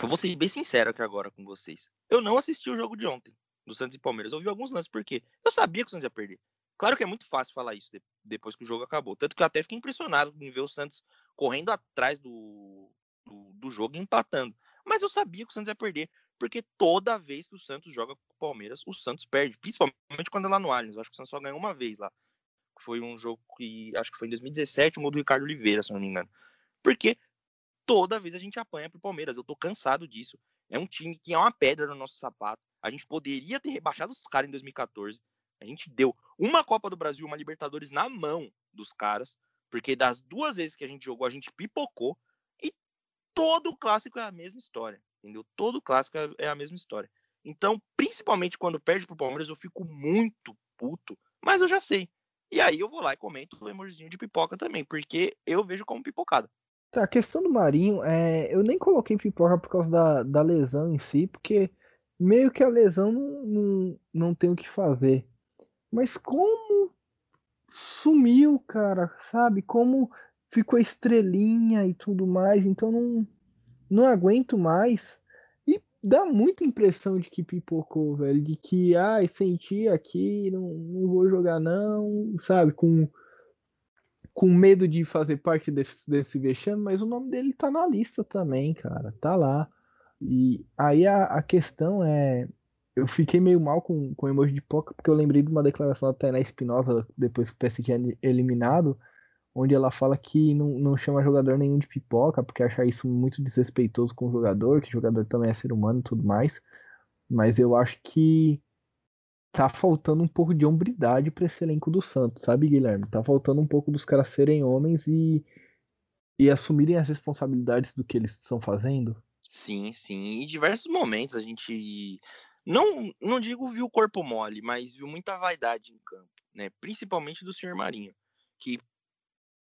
eu vou ser bem sincero aqui agora com vocês. Eu não assisti o jogo de ontem do Santos e Palmeiras. Eu vi alguns lances, porque eu sabia que o Santos ia perder. Claro que é muito fácil falar isso depois que o jogo acabou. Tanto que eu até fiquei impressionado em ver o Santos correndo atrás do, do, do jogo e empatando. Mas eu sabia que o Santos ia perder. Porque toda vez que o Santos joga com o Palmeiras, o Santos perde. Principalmente quando é lá no Allianz. Eu acho que o Santos só ganhou uma vez lá. Foi um jogo que acho que foi em 2017, um gol do Ricardo Oliveira, se não me engano. Porque toda vez a gente apanha pro Palmeiras. Eu tô cansado disso. É um time que é uma pedra no nosso sapato. A gente poderia ter rebaixado os caras em 2014. A gente deu uma Copa do Brasil, uma Libertadores na mão dos caras, porque das duas vezes que a gente jogou, a gente pipocou. E todo clássico é a mesma história, entendeu? Todo clássico é, é a mesma história. Então, principalmente quando perde pro Palmeiras, eu fico muito puto, mas eu já sei. E aí eu vou lá e comento o emojizinho de pipoca também, porque eu vejo como pipocada. Tá, a questão do Marinho, é, eu nem coloquei pipoca por causa da, da lesão em si, porque meio que a lesão não, não, não tem o que fazer. Mas como sumiu, cara, sabe? Como ficou estrelinha e tudo mais, então não, não aguento mais. E dá muita impressão de que pipocou, velho. De que, ai, senti aqui, não, não vou jogar não, sabe? Com, com medo de fazer parte desse, desse vexame, mas o nome dele tá na lista também, cara. Tá lá. E aí a, a questão é. Eu fiquei meio mal com, com o emoji de pipoca, porque eu lembrei de uma declaração da Tainá Espinosa depois que o PSG é eliminado, onde ela fala que não, não chama jogador nenhum de pipoca, porque acha isso muito desrespeitoso com o jogador, que o jogador também é ser humano e tudo mais. Mas eu acho que tá faltando um pouco de hombridade para esse elenco do Santos, sabe, Guilherme? Tá faltando um pouco dos caras serem homens e, e assumirem as responsabilidades do que eles estão fazendo. Sim, sim. Em diversos momentos a gente não não digo viu o corpo mole, mas viu muita vaidade em campo, né? Principalmente do senhor Marinho, que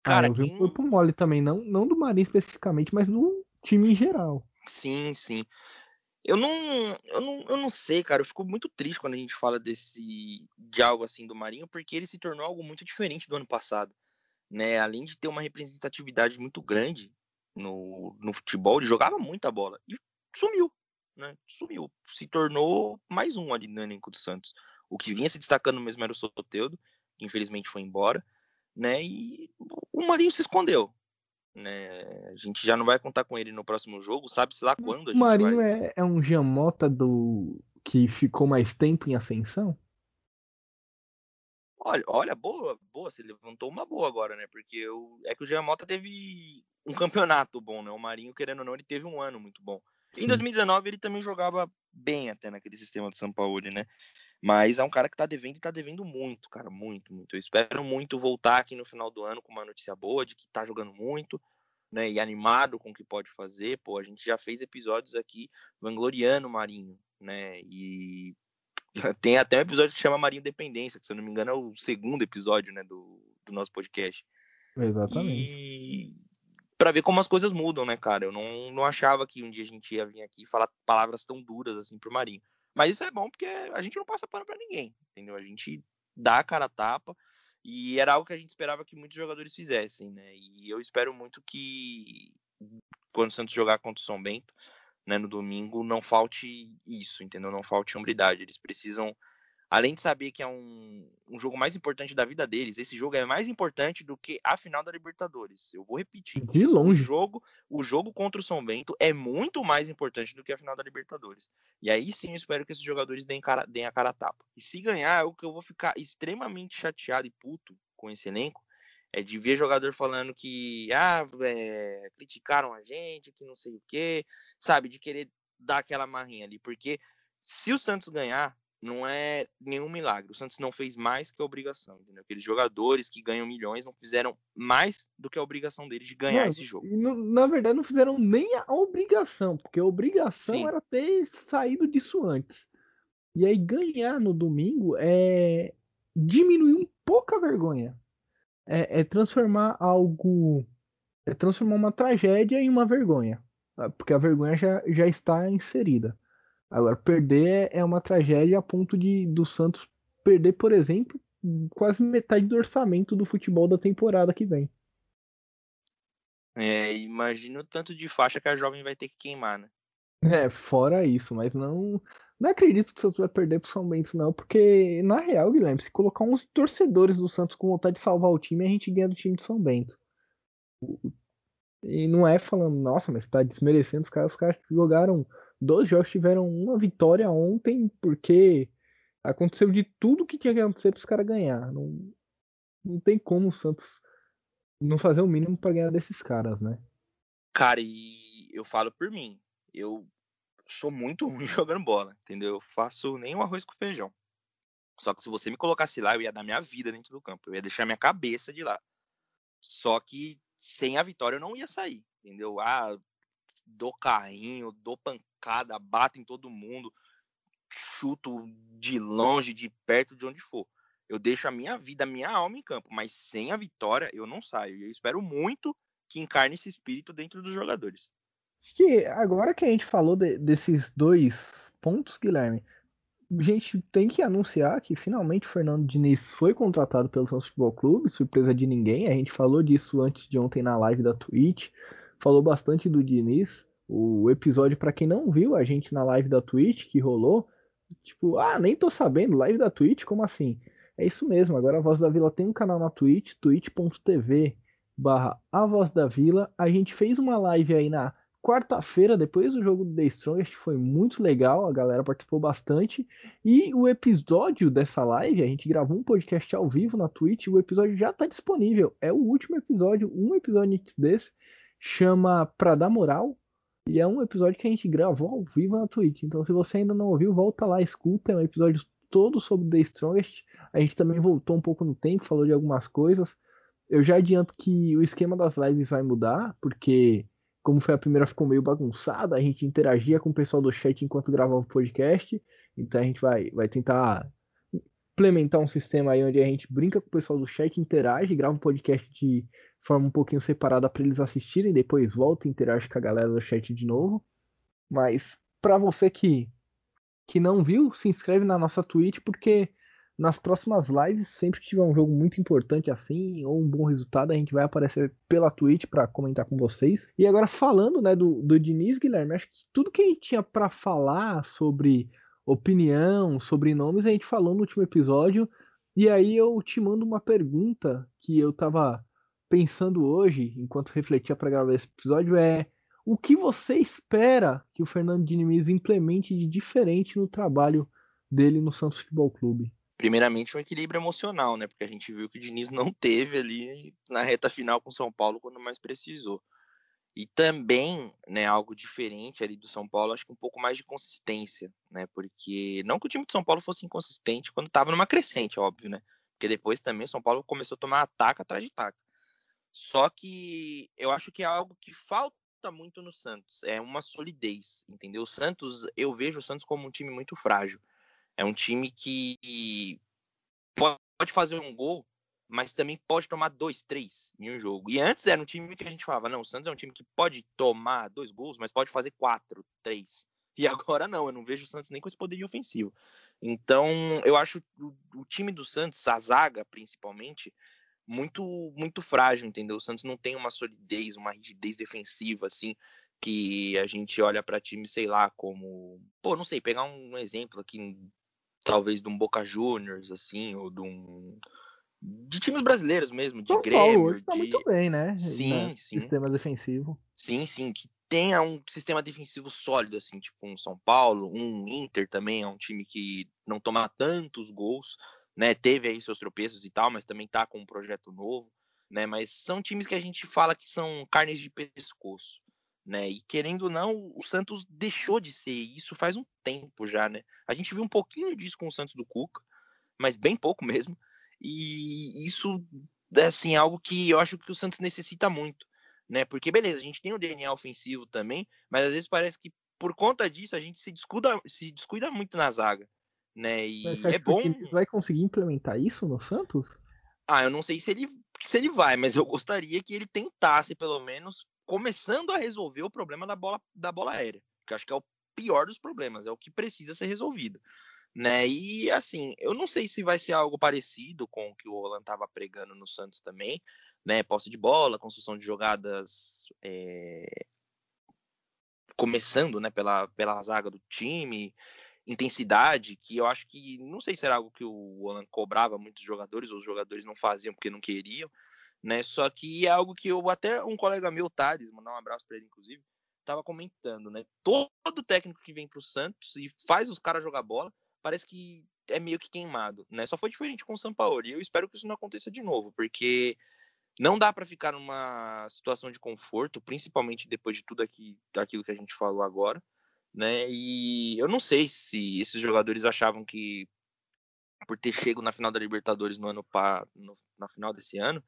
cara, ah, eu quem... vi o corpo mole também, não não do Marinho especificamente, mas no time em geral. Sim, sim. Eu não, eu não, eu não sei, cara. Eu fico muito triste quando a gente fala desse de algo assim do Marinho, porque ele se tornou algo muito diferente do ano passado, né? Além de ter uma representatividade muito grande no, no futebol, ele jogava muita bola e sumiu, né? Sumiu, se tornou mais um ali no elenco do Santos. O que vinha se destacando mesmo era o Soteudo, que infelizmente foi embora, né? E o Marinho se escondeu, né? A gente já não vai contar com ele no próximo jogo, sabe-se lá quando. o Marinho vai... é, é um Giamota do que ficou mais tempo em ascensão? Olha, olha, boa, boa, você levantou uma boa agora, né? Porque eu, é que o Giamota teve um campeonato bom, né? O Marinho, querendo ou não, ele teve um ano muito bom. Em 2019 ele também jogava bem até naquele sistema do São Paulo, né? Mas é um cara que tá devendo e tá devendo muito, cara, muito, muito. Eu espero muito voltar aqui no final do ano com uma notícia boa de que tá jogando muito, né? E animado com o que pode fazer. Pô, a gente já fez episódios aqui vangloriando o Marinho, né? E Tem até um episódio que chama Marinho Dependência, que se eu não me engano é o segundo episódio, né, do, do nosso podcast. Exatamente. E para ver como as coisas mudam, né, cara? Eu não, não achava que um dia a gente ia vir aqui falar palavras tão duras assim pro Marinho. Mas isso é bom porque a gente não passa pano para ninguém, entendeu? A gente dá a cara a tapa e era algo que a gente esperava que muitos jogadores fizessem, né? E eu espero muito que quando o Santos jogar contra o São Bento, né, no domingo, não falte isso, entendeu? Não falte hombridade. Eles precisam, além de saber que é um, um jogo mais importante da vida deles, esse jogo é mais importante do que a final da Libertadores. Eu vou repetir. De longe. O jogo, o jogo contra o São Bento é muito mais importante do que a final da Libertadores. E aí sim eu espero que esses jogadores deem, cara, deem a cara a tapa. E se ganhar, é o que eu vou ficar extremamente chateado e puto com esse elenco é de ver jogador falando que ah, é, criticaram a gente, que não sei o que, sabe, de querer dar aquela marrinha ali, porque se o Santos ganhar, não é nenhum milagre. O Santos não fez mais que a obrigação, entendeu? Aqueles jogadores que ganham milhões não fizeram mais do que a obrigação deles de ganhar esse jogo. na verdade, não fizeram nem a obrigação, porque a obrigação Sim. era ter saído disso antes. E aí ganhar no domingo é diminuir um pouco a vergonha. É, é transformar algo. É transformar uma tragédia em uma vergonha. Porque a vergonha já, já está inserida. Agora, perder é uma tragédia a ponto de do Santos perder, por exemplo, quase metade do orçamento do futebol da temporada que vem. É, imagina o tanto de faixa que a jovem vai ter que queimar, né? É, fora isso, mas não. Não acredito que o Santos vai perder pro São Bento, não, porque, na real, Guilherme, se colocar uns torcedores do Santos com vontade de salvar o time, a gente ganha do time de São Bento. E não é falando, nossa, mas tá desmerecendo os caras, os caras jogaram Dois jogos tiveram uma vitória ontem, porque aconteceu de tudo que tinha que acontecer para os caras ganhar. Não, não tem como o Santos não fazer o mínimo para ganhar desses caras, né? Cara, e eu falo por mim. Eu sou muito ruim jogando bola, entendeu? Eu faço nem um arroz com feijão. Só que se você me colocasse lá, eu ia dar minha vida dentro do campo. Eu ia deixar minha cabeça de lá. Só que sem a vitória eu não ia sair, entendeu? Ah, dou carrinho, dou pancada, bato em todo mundo, chuto de longe, de perto, de onde for. Eu deixo a minha vida, a minha alma em campo, mas sem a vitória eu não saio. E eu espero muito que encarne esse espírito dentro dos jogadores. Acho que agora que a gente falou de, desses dois pontos, Guilherme, a gente tem que anunciar que finalmente o Fernando Diniz foi contratado pelo Santos Futebol Clube, surpresa de ninguém. A gente falou disso antes de ontem na live da Twitch, falou bastante do Diniz. O episódio, para quem não viu a gente na live da Twitch que rolou, tipo, ah, nem tô sabendo, live da Twitch, como assim? É isso mesmo, agora a Voz da Vila tem um canal na Twitch, twitch.tv barra A Voz da Vila. A gente fez uma live aí na quarta-feira, depois do jogo do The Strongest, foi muito legal, a galera participou bastante. E o episódio dessa live, a gente gravou um podcast ao vivo na Twitch, o episódio já tá disponível. É o último episódio, um episódio desse, chama Pra Dar Moral, e é um episódio que a gente gravou ao vivo na Twitch. Então, se você ainda não ouviu, volta lá, escuta. É um episódio todo sobre The Strongest. A gente também voltou um pouco no tempo, falou de algumas coisas. Eu já adianto que o esquema das lives vai mudar, porque, como foi a primeira, ficou meio bagunçada. A gente interagia com o pessoal do chat enquanto gravava o podcast. Então, a gente vai, vai tentar implementar um sistema aí onde a gente brinca com o pessoal do chat, interage, grava um podcast de forma um pouquinho separada para eles assistirem, depois volta e interage com a galera do chat de novo. Mas para você que que não viu, se inscreve na nossa Twitch porque nas próximas lives, sempre que tiver um jogo muito importante assim ou um bom resultado, a gente vai aparecer pela Twitch para comentar com vocês. E agora falando, né, do, do Diniz Guilherme, acho que tudo que a gente tinha para falar sobre opinião, sobre nomes, a gente falou no último episódio. E aí eu te mando uma pergunta que eu tava pensando hoje, enquanto refletia para gravar esse episódio, é o que você espera que o Fernando Diniz implemente de diferente no trabalho dele no Santos Futebol Clube? Primeiramente, um equilíbrio emocional, né? Porque a gente viu que o Diniz não teve ali na reta final com o São Paulo quando mais precisou. E também, né, algo diferente ali do São Paulo, acho que um pouco mais de consistência, né? Porque não que o time do São Paulo fosse inconsistente quando estava numa crescente, óbvio, né? Porque depois também o São Paulo começou a tomar ataque atrás de ataque. Só que eu acho que é algo que falta muito no Santos, é uma solidez, entendeu? O Santos, eu vejo o Santos como um time muito frágil. É um time que pode fazer um gol, mas também pode tomar dois, três em um jogo. E antes era um time que a gente falava, não, o Santos é um time que pode tomar dois gols, mas pode fazer quatro, três. E agora não, eu não vejo o Santos nem com esse poder ofensivo. Então, eu acho o, o time do Santos, a zaga principalmente, muito muito frágil, entendeu? O Santos não tem uma solidez, uma rigidez defensiva assim que a gente olha para time, sei lá, como, pô, não sei, pegar um exemplo aqui talvez de um Boca Juniors assim, ou de um de times brasileiros mesmo, de São Grêmio, Paulo hoje tá de... muito bem, né? Sim, sim. Sistema defensivo. Sim, sim, que tenha um sistema defensivo sólido assim, tipo um São Paulo, um Inter também é um time que não toma tantos gols, né? Teve aí seus tropeços e tal, mas também tá com um projeto novo, né? Mas são times que a gente fala que são carnes de pescoço, né? E querendo ou não, o Santos deixou de ser isso faz um tempo já, né? A gente viu um pouquinho disso com o Santos do Cuca, mas bem pouco mesmo. E isso é assim algo que eu acho que o Santos necessita muito, né? Porque beleza, a gente tem o DNA ofensivo também, mas às vezes parece que por conta disso a gente se descuida, se descuida muito na zaga, né? E é bom. Ele vai conseguir implementar isso no Santos? Ah, eu não sei se ele se ele vai, mas eu gostaria que ele tentasse pelo menos começando a resolver o problema da bola da bola aérea, que acho que é o pior dos problemas, é o que precisa ser resolvido né? E assim, eu não sei se vai ser algo parecido com o que o Roland estava pregando no Santos também, né? Posse de bola, construção de jogadas é... começando, né? Pela, pela zaga do time, intensidade, que eu acho que não sei se era algo que o Roland cobrava muitos jogadores, ou os jogadores não faziam porque não queriam, né? Só que é algo que eu até um colega meu, Thales, mandar um abraço para ele inclusive, estava comentando, né? Todo técnico que vem para o Santos e faz os caras jogar bola parece que é meio que queimado, né? Só foi diferente com o São Paulo e eu espero que isso não aconteça de novo, porque não dá para ficar numa situação de conforto, principalmente depois de tudo aqui, daquilo que a gente falou agora, né? E eu não sei se esses jogadores achavam que por ter chego na final da Libertadores no ano pa, no, na final desse ano,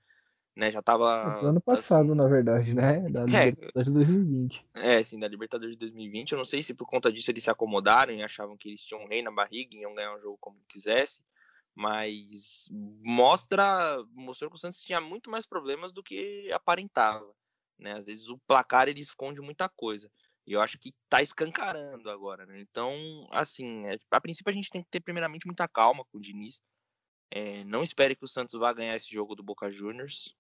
né? Já tava. No ano passado, assim, na verdade, né? Da é, Libertadores de 2020. É, sim, da Libertadores de 2020. Eu não sei se por conta disso eles se acomodaram e achavam que eles tinham um rei na barriga e iam ganhar um jogo como quisesse. Mas mostra, mostrou que o Santos tinha muito mais problemas do que aparentava. Né? Às vezes o placar ele esconde muita coisa. E eu acho que tá escancarando agora, né? Então, assim, é, a princípio a gente tem que ter primeiramente muita calma com o Diniz. É, não espere que o Santos vá ganhar esse jogo do Boca Juniors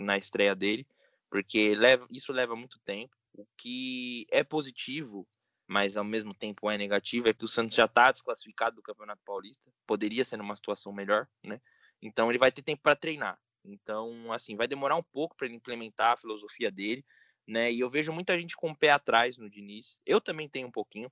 na estreia dele, porque leva, isso leva muito tempo. O que é positivo, mas ao mesmo tempo é negativo, é que o Santos já está desclassificado do Campeonato Paulista. Poderia ser numa situação melhor, né? Então ele vai ter tempo para treinar. Então, assim, vai demorar um pouco para ele implementar a filosofia dele, né? E eu vejo muita gente com o pé atrás no Diniz. Eu também tenho um pouquinho.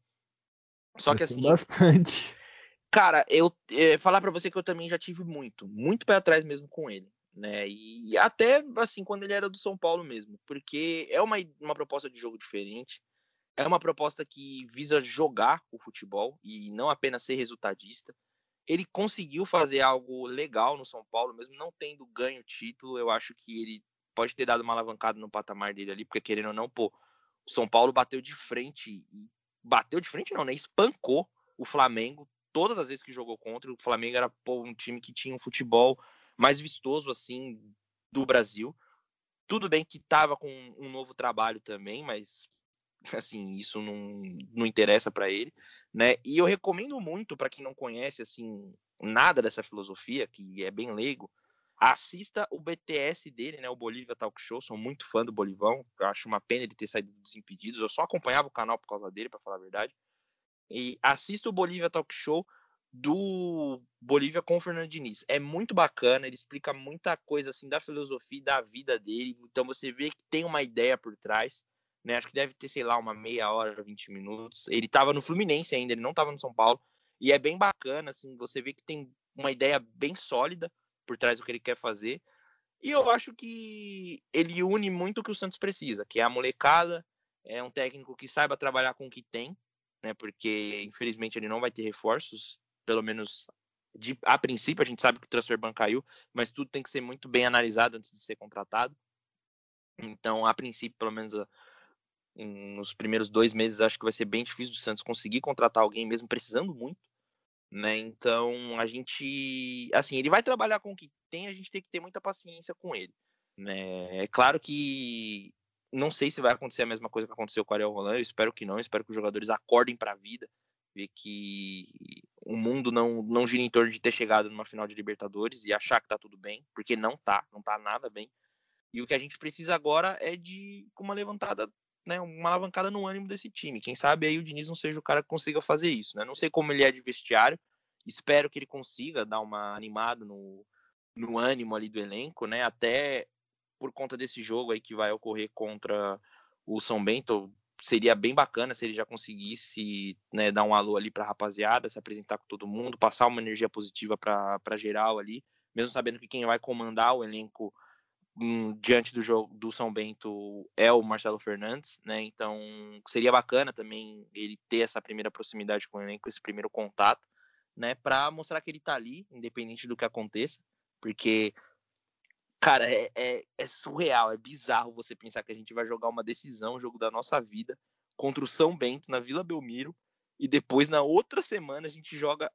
Só que assim. Bastante. Cara, eu é, falar para você que eu também já tive muito, muito pé atrás mesmo com ele né? E até assim quando ele era do São Paulo mesmo, porque é uma, uma proposta de jogo diferente, é uma proposta que visa jogar o futebol e não apenas ser resultadista. Ele conseguiu fazer algo legal no São Paulo, mesmo não tendo ganho o título. Eu acho que ele pode ter dado uma alavancada no patamar dele ali, porque querendo ou não, pô, o São Paulo bateu de frente bateu de frente não, né? Espancou o Flamengo todas as vezes que jogou contra. O Flamengo era pô, um time que tinha um futebol mais vistoso assim do Brasil. Tudo bem que estava com um novo trabalho também, mas assim, isso não, não interessa para ele, né? E eu recomendo muito para quem não conhece assim nada dessa filosofia, que é bem leigo, assista o BTS dele, né, o Bolívia Talk Show. Sou muito fã do Bolivão. Eu acho uma pena ele ter saído dos Impedidos. Eu só acompanhava o canal por causa dele, para falar a verdade. E assista o Bolívia Talk Show do Bolívia com o Fernando Diniz. É muito bacana, ele explica muita coisa assim da filosofia e da vida dele. Então você vê que tem uma ideia por trás. Né? Acho que deve ter, sei lá, uma meia hora, 20 minutos. Ele estava no Fluminense ainda, ele não estava no São Paulo. E é bem bacana, assim, você vê que tem uma ideia bem sólida por trás do que ele quer fazer. E eu acho que ele une muito o que o Santos precisa, que é a molecada, é um técnico que saiba trabalhar com o que tem, né? Porque infelizmente ele não vai ter reforços pelo menos de, a princípio, a gente sabe que o transfer ban caiu, mas tudo tem que ser muito bem analisado antes de ser contratado. Então, a princípio, pelo menos nos primeiros dois meses, acho que vai ser bem difícil do Santos conseguir contratar alguém, mesmo precisando muito. Né? Então, a gente, assim, ele vai trabalhar com o que tem, a gente tem que ter muita paciência com ele. Né? É claro que não sei se vai acontecer a mesma coisa que aconteceu com o Ariel Roland, eu espero que não, eu espero que os jogadores acordem para a vida, ver que o mundo não, não gira em torno de ter chegado numa final de Libertadores e achar que tá tudo bem, porque não tá, não tá nada bem. E o que a gente precisa agora é de uma levantada, né, uma alavancada no ânimo desse time. Quem sabe aí o Diniz não seja o cara que consiga fazer isso, né? Não sei como ele é de vestiário, espero que ele consiga dar uma animada no, no ânimo ali do elenco, né? Até por conta desse jogo aí que vai ocorrer contra o São Bento, seria bem bacana se ele já conseguisse né, dar um alô ali para a rapaziada, se apresentar com todo mundo, passar uma energia positiva para geral ali, mesmo sabendo que quem vai comandar o elenco diante do jogo do São Bento é o Marcelo Fernandes, né? Então seria bacana também ele ter essa primeira proximidade com o elenco, esse primeiro contato, né? Para mostrar que ele tá ali, independente do que aconteça, porque cara, é, é, é, surreal, é bizarro você pensar que a gente vai jogar uma decisão, um jogo da nossa vida, contra o São Bento na Vila Belmiro, e depois na outra semana a gente joga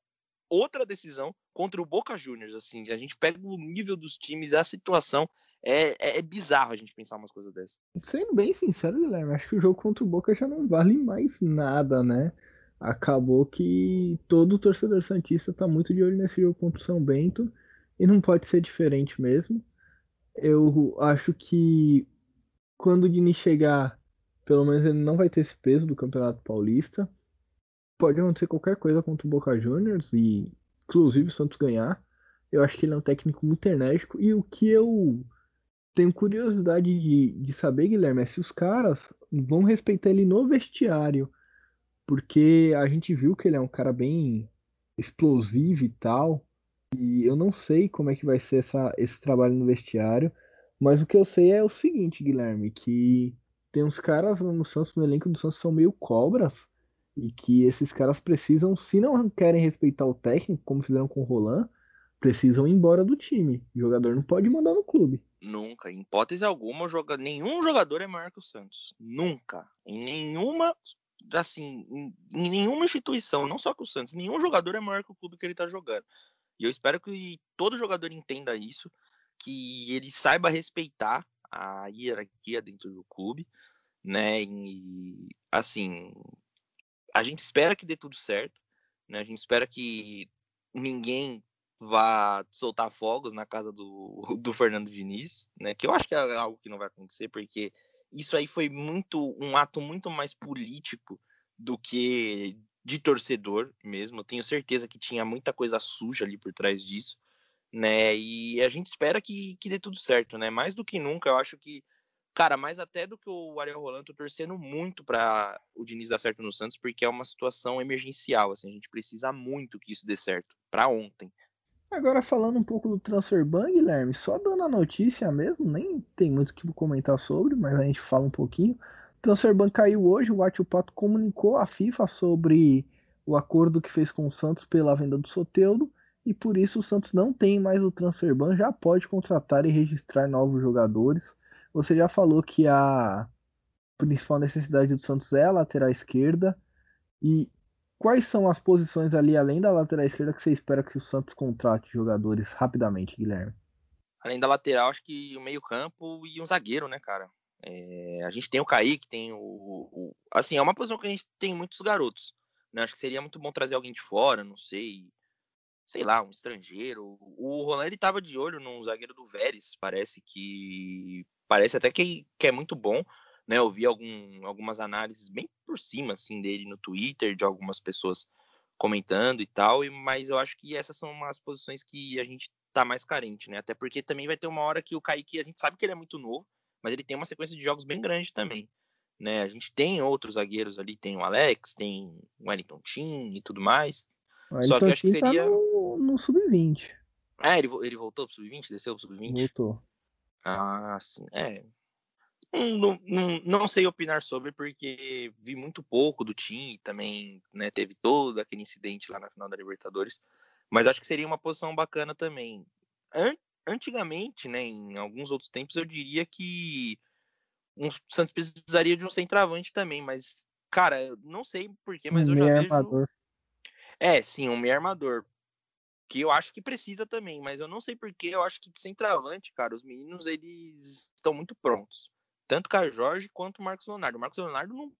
outra decisão contra o Boca Juniors. Assim, a gente pega o nível dos times, a situação é, é, é, bizarro a gente pensar umas coisas dessas. Sendo bem sincero, Guilherme, acho que o jogo contra o Boca já não vale mais nada, né? Acabou que todo torcedor Santista tá muito de olho nesse jogo contra o São Bento e não pode ser diferente mesmo. Eu acho que quando o Dini chegar, pelo menos ele não vai ter esse peso do Campeonato Paulista. Pode acontecer qualquer coisa contra o Boca Juniors e inclusive o Santos ganhar. Eu acho que ele é um técnico muito enérgico e o que eu tenho curiosidade de, de saber, Guilherme, é se os caras vão respeitar ele no vestiário. Porque a gente viu que ele é um cara bem explosivo e tal. E eu não sei como é que vai ser essa, esse trabalho no vestiário. Mas o que eu sei é o seguinte, Guilherme, que tem uns caras no Santos, no elenco do Santos, são meio cobras. E que esses caras precisam, se não querem respeitar o técnico, como fizeram com o Roland, precisam ir embora do time. O jogador não pode mandar no clube. Nunca, em hipótese alguma, joga... nenhum jogador é maior que o Santos. Nunca. Em nenhuma, assim, em, nenhuma instituição, não só que o Santos, nenhum jogador é maior que o clube que ele tá jogando. E eu espero que todo jogador entenda isso, que ele saiba respeitar a hierarquia dentro do clube, né? E assim, a gente espera que dê tudo certo, né? A gente espera que ninguém vá soltar fogos na casa do, do Fernando Diniz, né? Que eu acho que é algo que não vai acontecer, porque isso aí foi muito um ato muito mais político do que de torcedor mesmo. Eu tenho certeza que tinha muita coisa suja ali por trás disso, né? E a gente espera que, que dê tudo certo, né? Mais do que nunca, eu acho que Cara, mais até do que o Ariel Rolando, tô torcendo muito para o Diniz dar certo no Santos, porque é uma situação emergencial, assim, a gente precisa muito que isso dê certo, para ontem. Agora falando um pouco do transfer ban, Guilherme, só dando a notícia mesmo, nem tem muito o que comentar sobre, mas a gente fala um pouquinho. O transfer ban caiu hoje, o Átio Pato comunicou à FIFA sobre o acordo que fez com o Santos pela venda do Soteudo, e por isso o Santos não tem mais o transfer ban, já pode contratar e registrar novos jogadores. Você já falou que a principal necessidade do Santos é a lateral esquerda, e Quais são as posições ali, além da lateral esquerda, que você espera que o Santos contrate jogadores rapidamente, Guilherme? Além da lateral, acho que o meio-campo e um zagueiro, né, cara? É, a gente tem o Kaique, tem o, o, Assim, é uma posição que a gente tem muitos garotos. Né? Acho que seria muito bom trazer alguém de fora, não sei. Sei lá, um estrangeiro. O Roland ele tava de olho no zagueiro do Vélez, parece que. Parece até que, que é muito bom né? Eu vi algum, algumas análises bem por cima assim dele no Twitter de algumas pessoas comentando e tal, e, mas eu acho que essas são as posições que a gente tá mais carente, né? Até porque também vai ter uma hora que o Kaique, a gente sabe que ele é muito novo, mas ele tem uma sequência de jogos bem grande também. Né, a gente tem outros zagueiros ali, tem o Alex, tem o Wellington Tim e tudo mais. Só que eu acho que tá seria. Tá no, no sub-20. Ah, ele, ele voltou pro sub-20? Desceu pro sub-20? Voltou. Ah, sim. É, não, não, não, sei opinar sobre, porque vi muito pouco do time, também né, teve todo aquele incidente lá na final da Libertadores, mas acho que seria uma posição bacana também. Antigamente, né, em alguns outros tempos, eu diria que o Santos precisaria de um centroavante também, mas, cara, não sei porquê, mas um eu já vejo... Armador. É, sim, um meio armador. Que eu acho que precisa também, mas eu não sei porquê, eu acho que de centroavante, cara, os meninos, eles estão muito prontos tanto o Caio Jorge quanto o Marcos Leonardo. O Marcos Leonardo não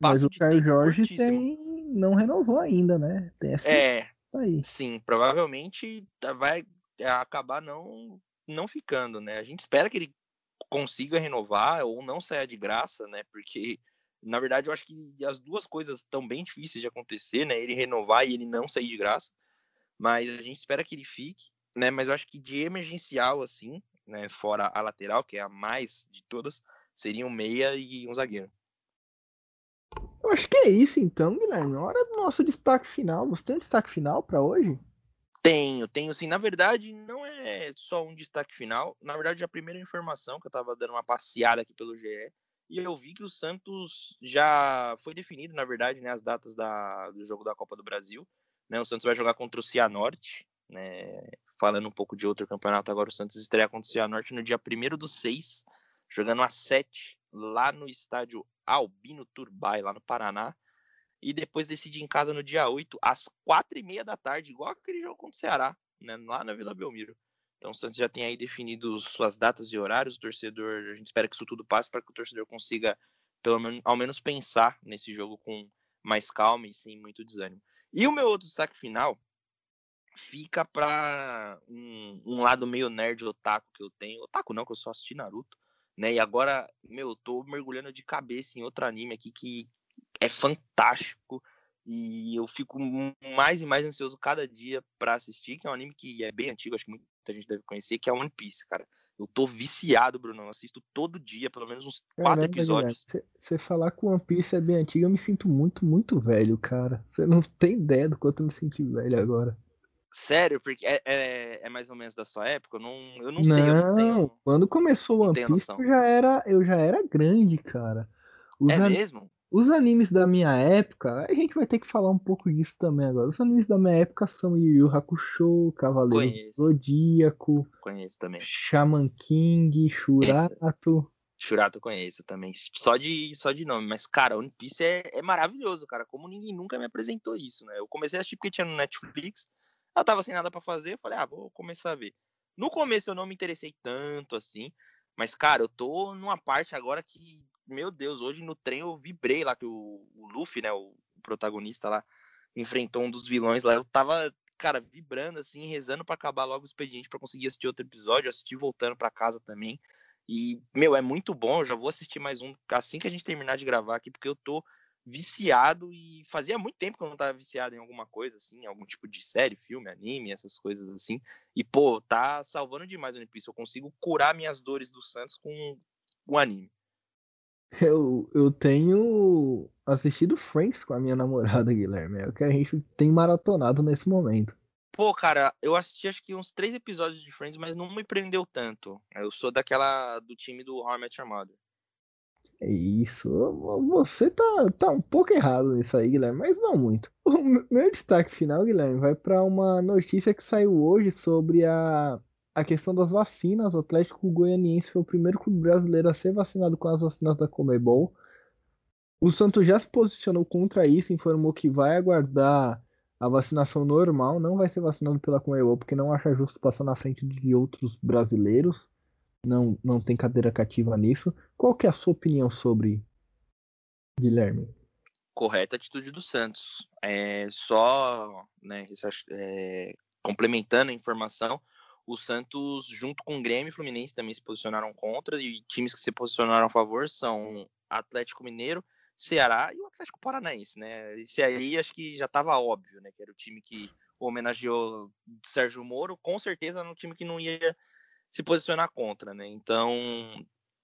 Mas o Caio Jorge tem... não renovou ainda, né? Tem essa... É, aí. sim, provavelmente vai acabar não não ficando, né? A gente espera que ele consiga renovar ou não saia de graça, né? Porque na verdade eu acho que as duas coisas estão bem difíceis de acontecer, né? Ele renovar e ele não sair de graça. Mas a gente espera que ele fique, né? Mas eu acho que de emergencial assim, né, fora a lateral, que é a mais de todas, seria um meia e um zagueiro. Eu acho que é isso então, Guilherme. Hora do nosso destaque final. Você tem um destaque final para hoje? Tenho, tenho sim. Na verdade, não é só um destaque final. Na verdade, a primeira informação que eu estava dando uma passeada aqui pelo GE e eu vi que o Santos já foi definido, na verdade, né, as datas da, do jogo da Copa do Brasil. Né, o Santos vai jogar contra o Cianorte, né, falando um pouco de outro campeonato agora, o Santos estreia contra o Cianorte no dia 1 do 6, jogando às 7, lá no estádio Albino Turbay, lá no Paraná. E depois decide em casa no dia 8, às 4 e meia da tarde, igual aquele jogo contra o Ceará, né, lá na Vila Belmiro. Então o Santos já tem aí definido suas datas e horários. O torcedor, a gente espera que isso tudo passe para que o torcedor consiga, pelo menos, ao menos pensar nesse jogo com mais calma e sem muito desânimo. E o meu outro destaque final fica para um, um, lado meio nerd otaku que eu tenho. Otaku não, que eu só assisti Naruto, né? E agora, meu, eu tô mergulhando de cabeça em outro anime aqui que é fantástico e eu fico mais e mais ansioso cada dia para assistir, que é um anime que é bem antigo, acho que muita gente deve conhecer, que é One Piece, cara. Eu tô viciado, Bruno. Eu assisto todo dia, pelo menos uns quatro episódios. Você falar que One Piece é bem antigo, eu me sinto muito, muito velho, cara. Você não tem ideia do quanto eu me senti velho agora. Sério? Porque é, é, é, mais ou menos da sua época? Eu não, eu não, não sei. Eu não tenho, quando começou o One Piece, eu já, era, eu já era grande, cara. Os é mesmo? Os animes da minha época, a gente vai ter que falar um pouco disso também agora. Os animes da minha época são Yu Yu Hakusho, Cavaleiro Zodíaco, conheço também. Shaman King, Shurato. Shurato conheço também, só de, só de nome. Mas, cara, One Piece é, é maravilhoso, cara. Como ninguém nunca me apresentou isso, né? Eu comecei a assistir porque tinha no Netflix, eu tava sem nada para fazer, eu falei, ah, vou começar a ver. No começo eu não me interessei tanto assim, mas, cara, eu tô numa parte agora que meu Deus, hoje no trem eu vibrei lá que o, o Luffy, né, o protagonista lá, enfrentou um dos vilões lá. Eu tava, cara, vibrando assim, rezando para acabar logo o expediente para conseguir assistir outro episódio, assistir voltando para casa também. E, meu, é muito bom. Eu já vou assistir mais um assim que a gente terminar de gravar aqui, porque eu tô viciado e fazia muito tempo que eu não tava viciado em alguma coisa assim, algum tipo de série, filme, anime, essas coisas assim. E pô, tá salvando demais o One Piece. Eu consigo curar minhas dores do Santos com o anime. Eu, eu tenho assistido Friends com a minha namorada, Guilherme. É o que a gente tem maratonado nesse momento. Pô, cara, eu assisti acho que uns três episódios de Friends, mas não me prendeu tanto. Eu sou daquela do time do How I Met Your Mother. É isso. Você tá, tá um pouco errado nisso aí, Guilherme, mas não muito. O meu destaque final, Guilherme, vai para uma notícia que saiu hoje sobre a a questão das vacinas, o Atlético Goianiense foi o primeiro clube brasileiro a ser vacinado com as vacinas da Comebol. O Santos já se posicionou contra isso, informou que vai aguardar a vacinação normal, não vai ser vacinado pela Comebol, porque não acha justo passar na frente de outros brasileiros. Não, não tem cadeira cativa nisso. Qual que é a sua opinião sobre Guilherme? Correta atitude do Santos. É, só né, é, complementando a informação, o Santos, junto com o Grêmio e Fluminense, também se posicionaram contra, e times que se posicionaram a favor são Atlético Mineiro, Ceará e o Atlético Paranaense, né? Esse aí acho que já estava óbvio, né? Que era o time que homenageou Sérgio Moro, com certeza era um time que não ia se posicionar contra, né? Então,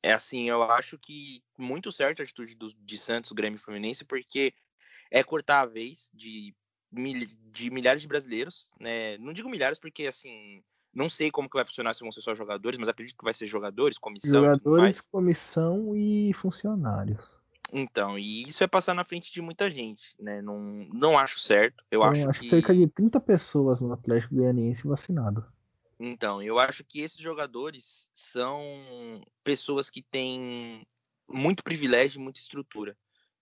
é assim, eu acho que muito certo a atitude do, de Santos, Grêmio e Fluminense, porque é cortar a vez de, de milhares de brasileiros, né? Não digo milhares porque, assim, não sei como que vai funcionar se vão ser só jogadores, mas acredito que vai ser jogadores, comissão. Jogadores, comissão e funcionários. Então, e isso é passar na frente de muita gente, né? Não, não acho certo. Eu, eu acho, acho que cerca de 30 pessoas no Atlético Goianiense vacinado. Então, eu acho que esses jogadores são pessoas que têm muito privilégio e muita estrutura.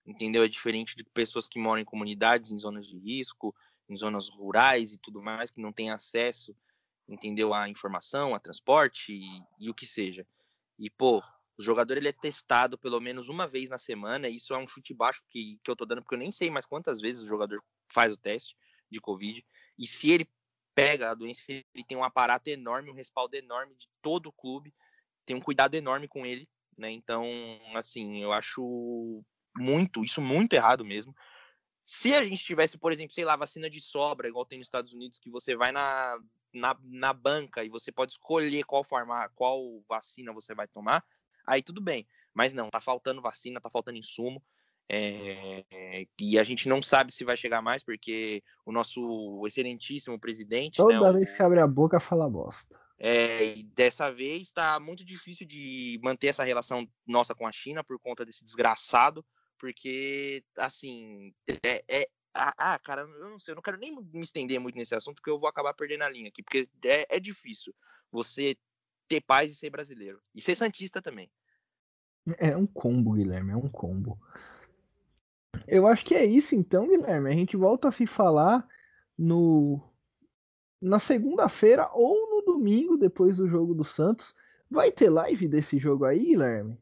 Entendeu? É diferente de pessoas que moram em comunidades, em zonas de risco, em zonas rurais e tudo mais, que não têm acesso entendeu? A informação, a transporte e, e, o que seja. E, pô, o jogador ele é testado pelo menos uma vez na semana, e isso é um chute baixo que, que eu tô dando, porque eu nem sei mais quantas vezes o jogador faz o teste de Covid. E se ele pega a doença, ele tem um aparato enorme, um respaldo enorme de todo o clube, tem um cuidado enorme com ele, né? Então, assim, eu acho muito, isso muito errado mesmo. Se a gente tivesse, por exemplo, sei lá, vacina de sobra, igual tem nos Estados Unidos, que você vai na, na, na banca e você pode escolher qual forma, qual vacina você vai tomar, aí tudo bem. Mas não, tá faltando vacina, tá faltando insumo. É, e a gente não sabe se vai chegar mais, porque o nosso excelentíssimo presidente. Toda né, vez o, que abre a boca, fala bosta. É, e dessa vez está muito difícil de manter essa relação nossa com a China por conta desse desgraçado, porque, assim, é, é ah, cara, eu não sei, eu não quero nem me estender muito nesse assunto, porque eu vou acabar perdendo a linha aqui, porque é, é difícil você ter paz e ser brasileiro. E ser santista também. É um combo, Guilherme, é um combo. Eu acho que é isso então, Guilherme. A gente volta a se falar no na segunda-feira ou no domingo, depois do jogo do Santos. Vai ter live desse jogo aí, Guilherme?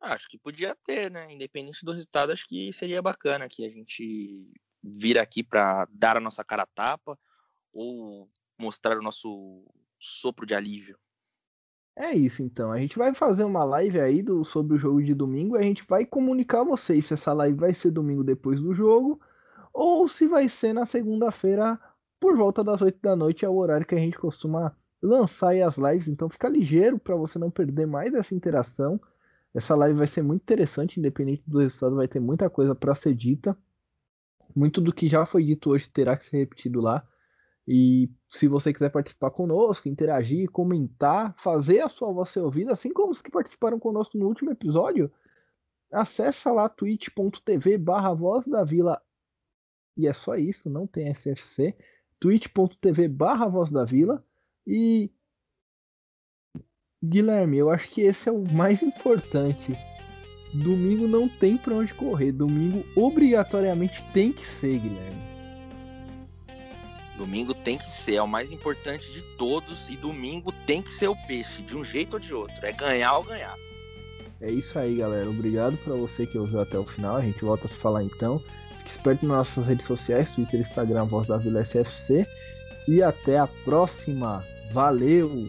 Acho que podia ter, né? Independente do resultado, acho que seria bacana que a gente vir aqui para dar a nossa cara a tapa ou mostrar o nosso sopro de alívio. É isso então. A gente vai fazer uma live aí do, sobre o jogo de domingo. A gente vai comunicar a vocês se essa live vai ser domingo depois do jogo ou se vai ser na segunda-feira por volta das 8 da noite. É o horário que a gente costuma lançar as lives. Então fica ligeiro para você não perder mais essa interação. Essa live vai ser muito interessante, independente do resultado, vai ter muita coisa para ser dita. Muito do que já foi dito hoje terá que ser repetido lá. E se você quiser participar conosco, interagir, comentar, fazer a sua voz ser ouvida, assim como os que participaram conosco no último episódio, acessa lá twitch.tv barra voz da vila. E é só isso, não tem SFC. twitch.tv barra voz da vila. E Guilherme, eu acho que esse é o mais importante. Domingo não tem pra onde correr. Domingo obrigatoriamente tem que ser, Guilherme. Domingo tem que ser, é o mais importante de todos. E domingo tem que ser o peixe, de um jeito ou de outro. É ganhar ou ganhar. É isso aí, galera. Obrigado para você que ouviu até o final. A gente volta a se falar então. Fique esperto nas nossas redes sociais: Twitter, Instagram, Voz da Vila SFC. E até a próxima. Valeu!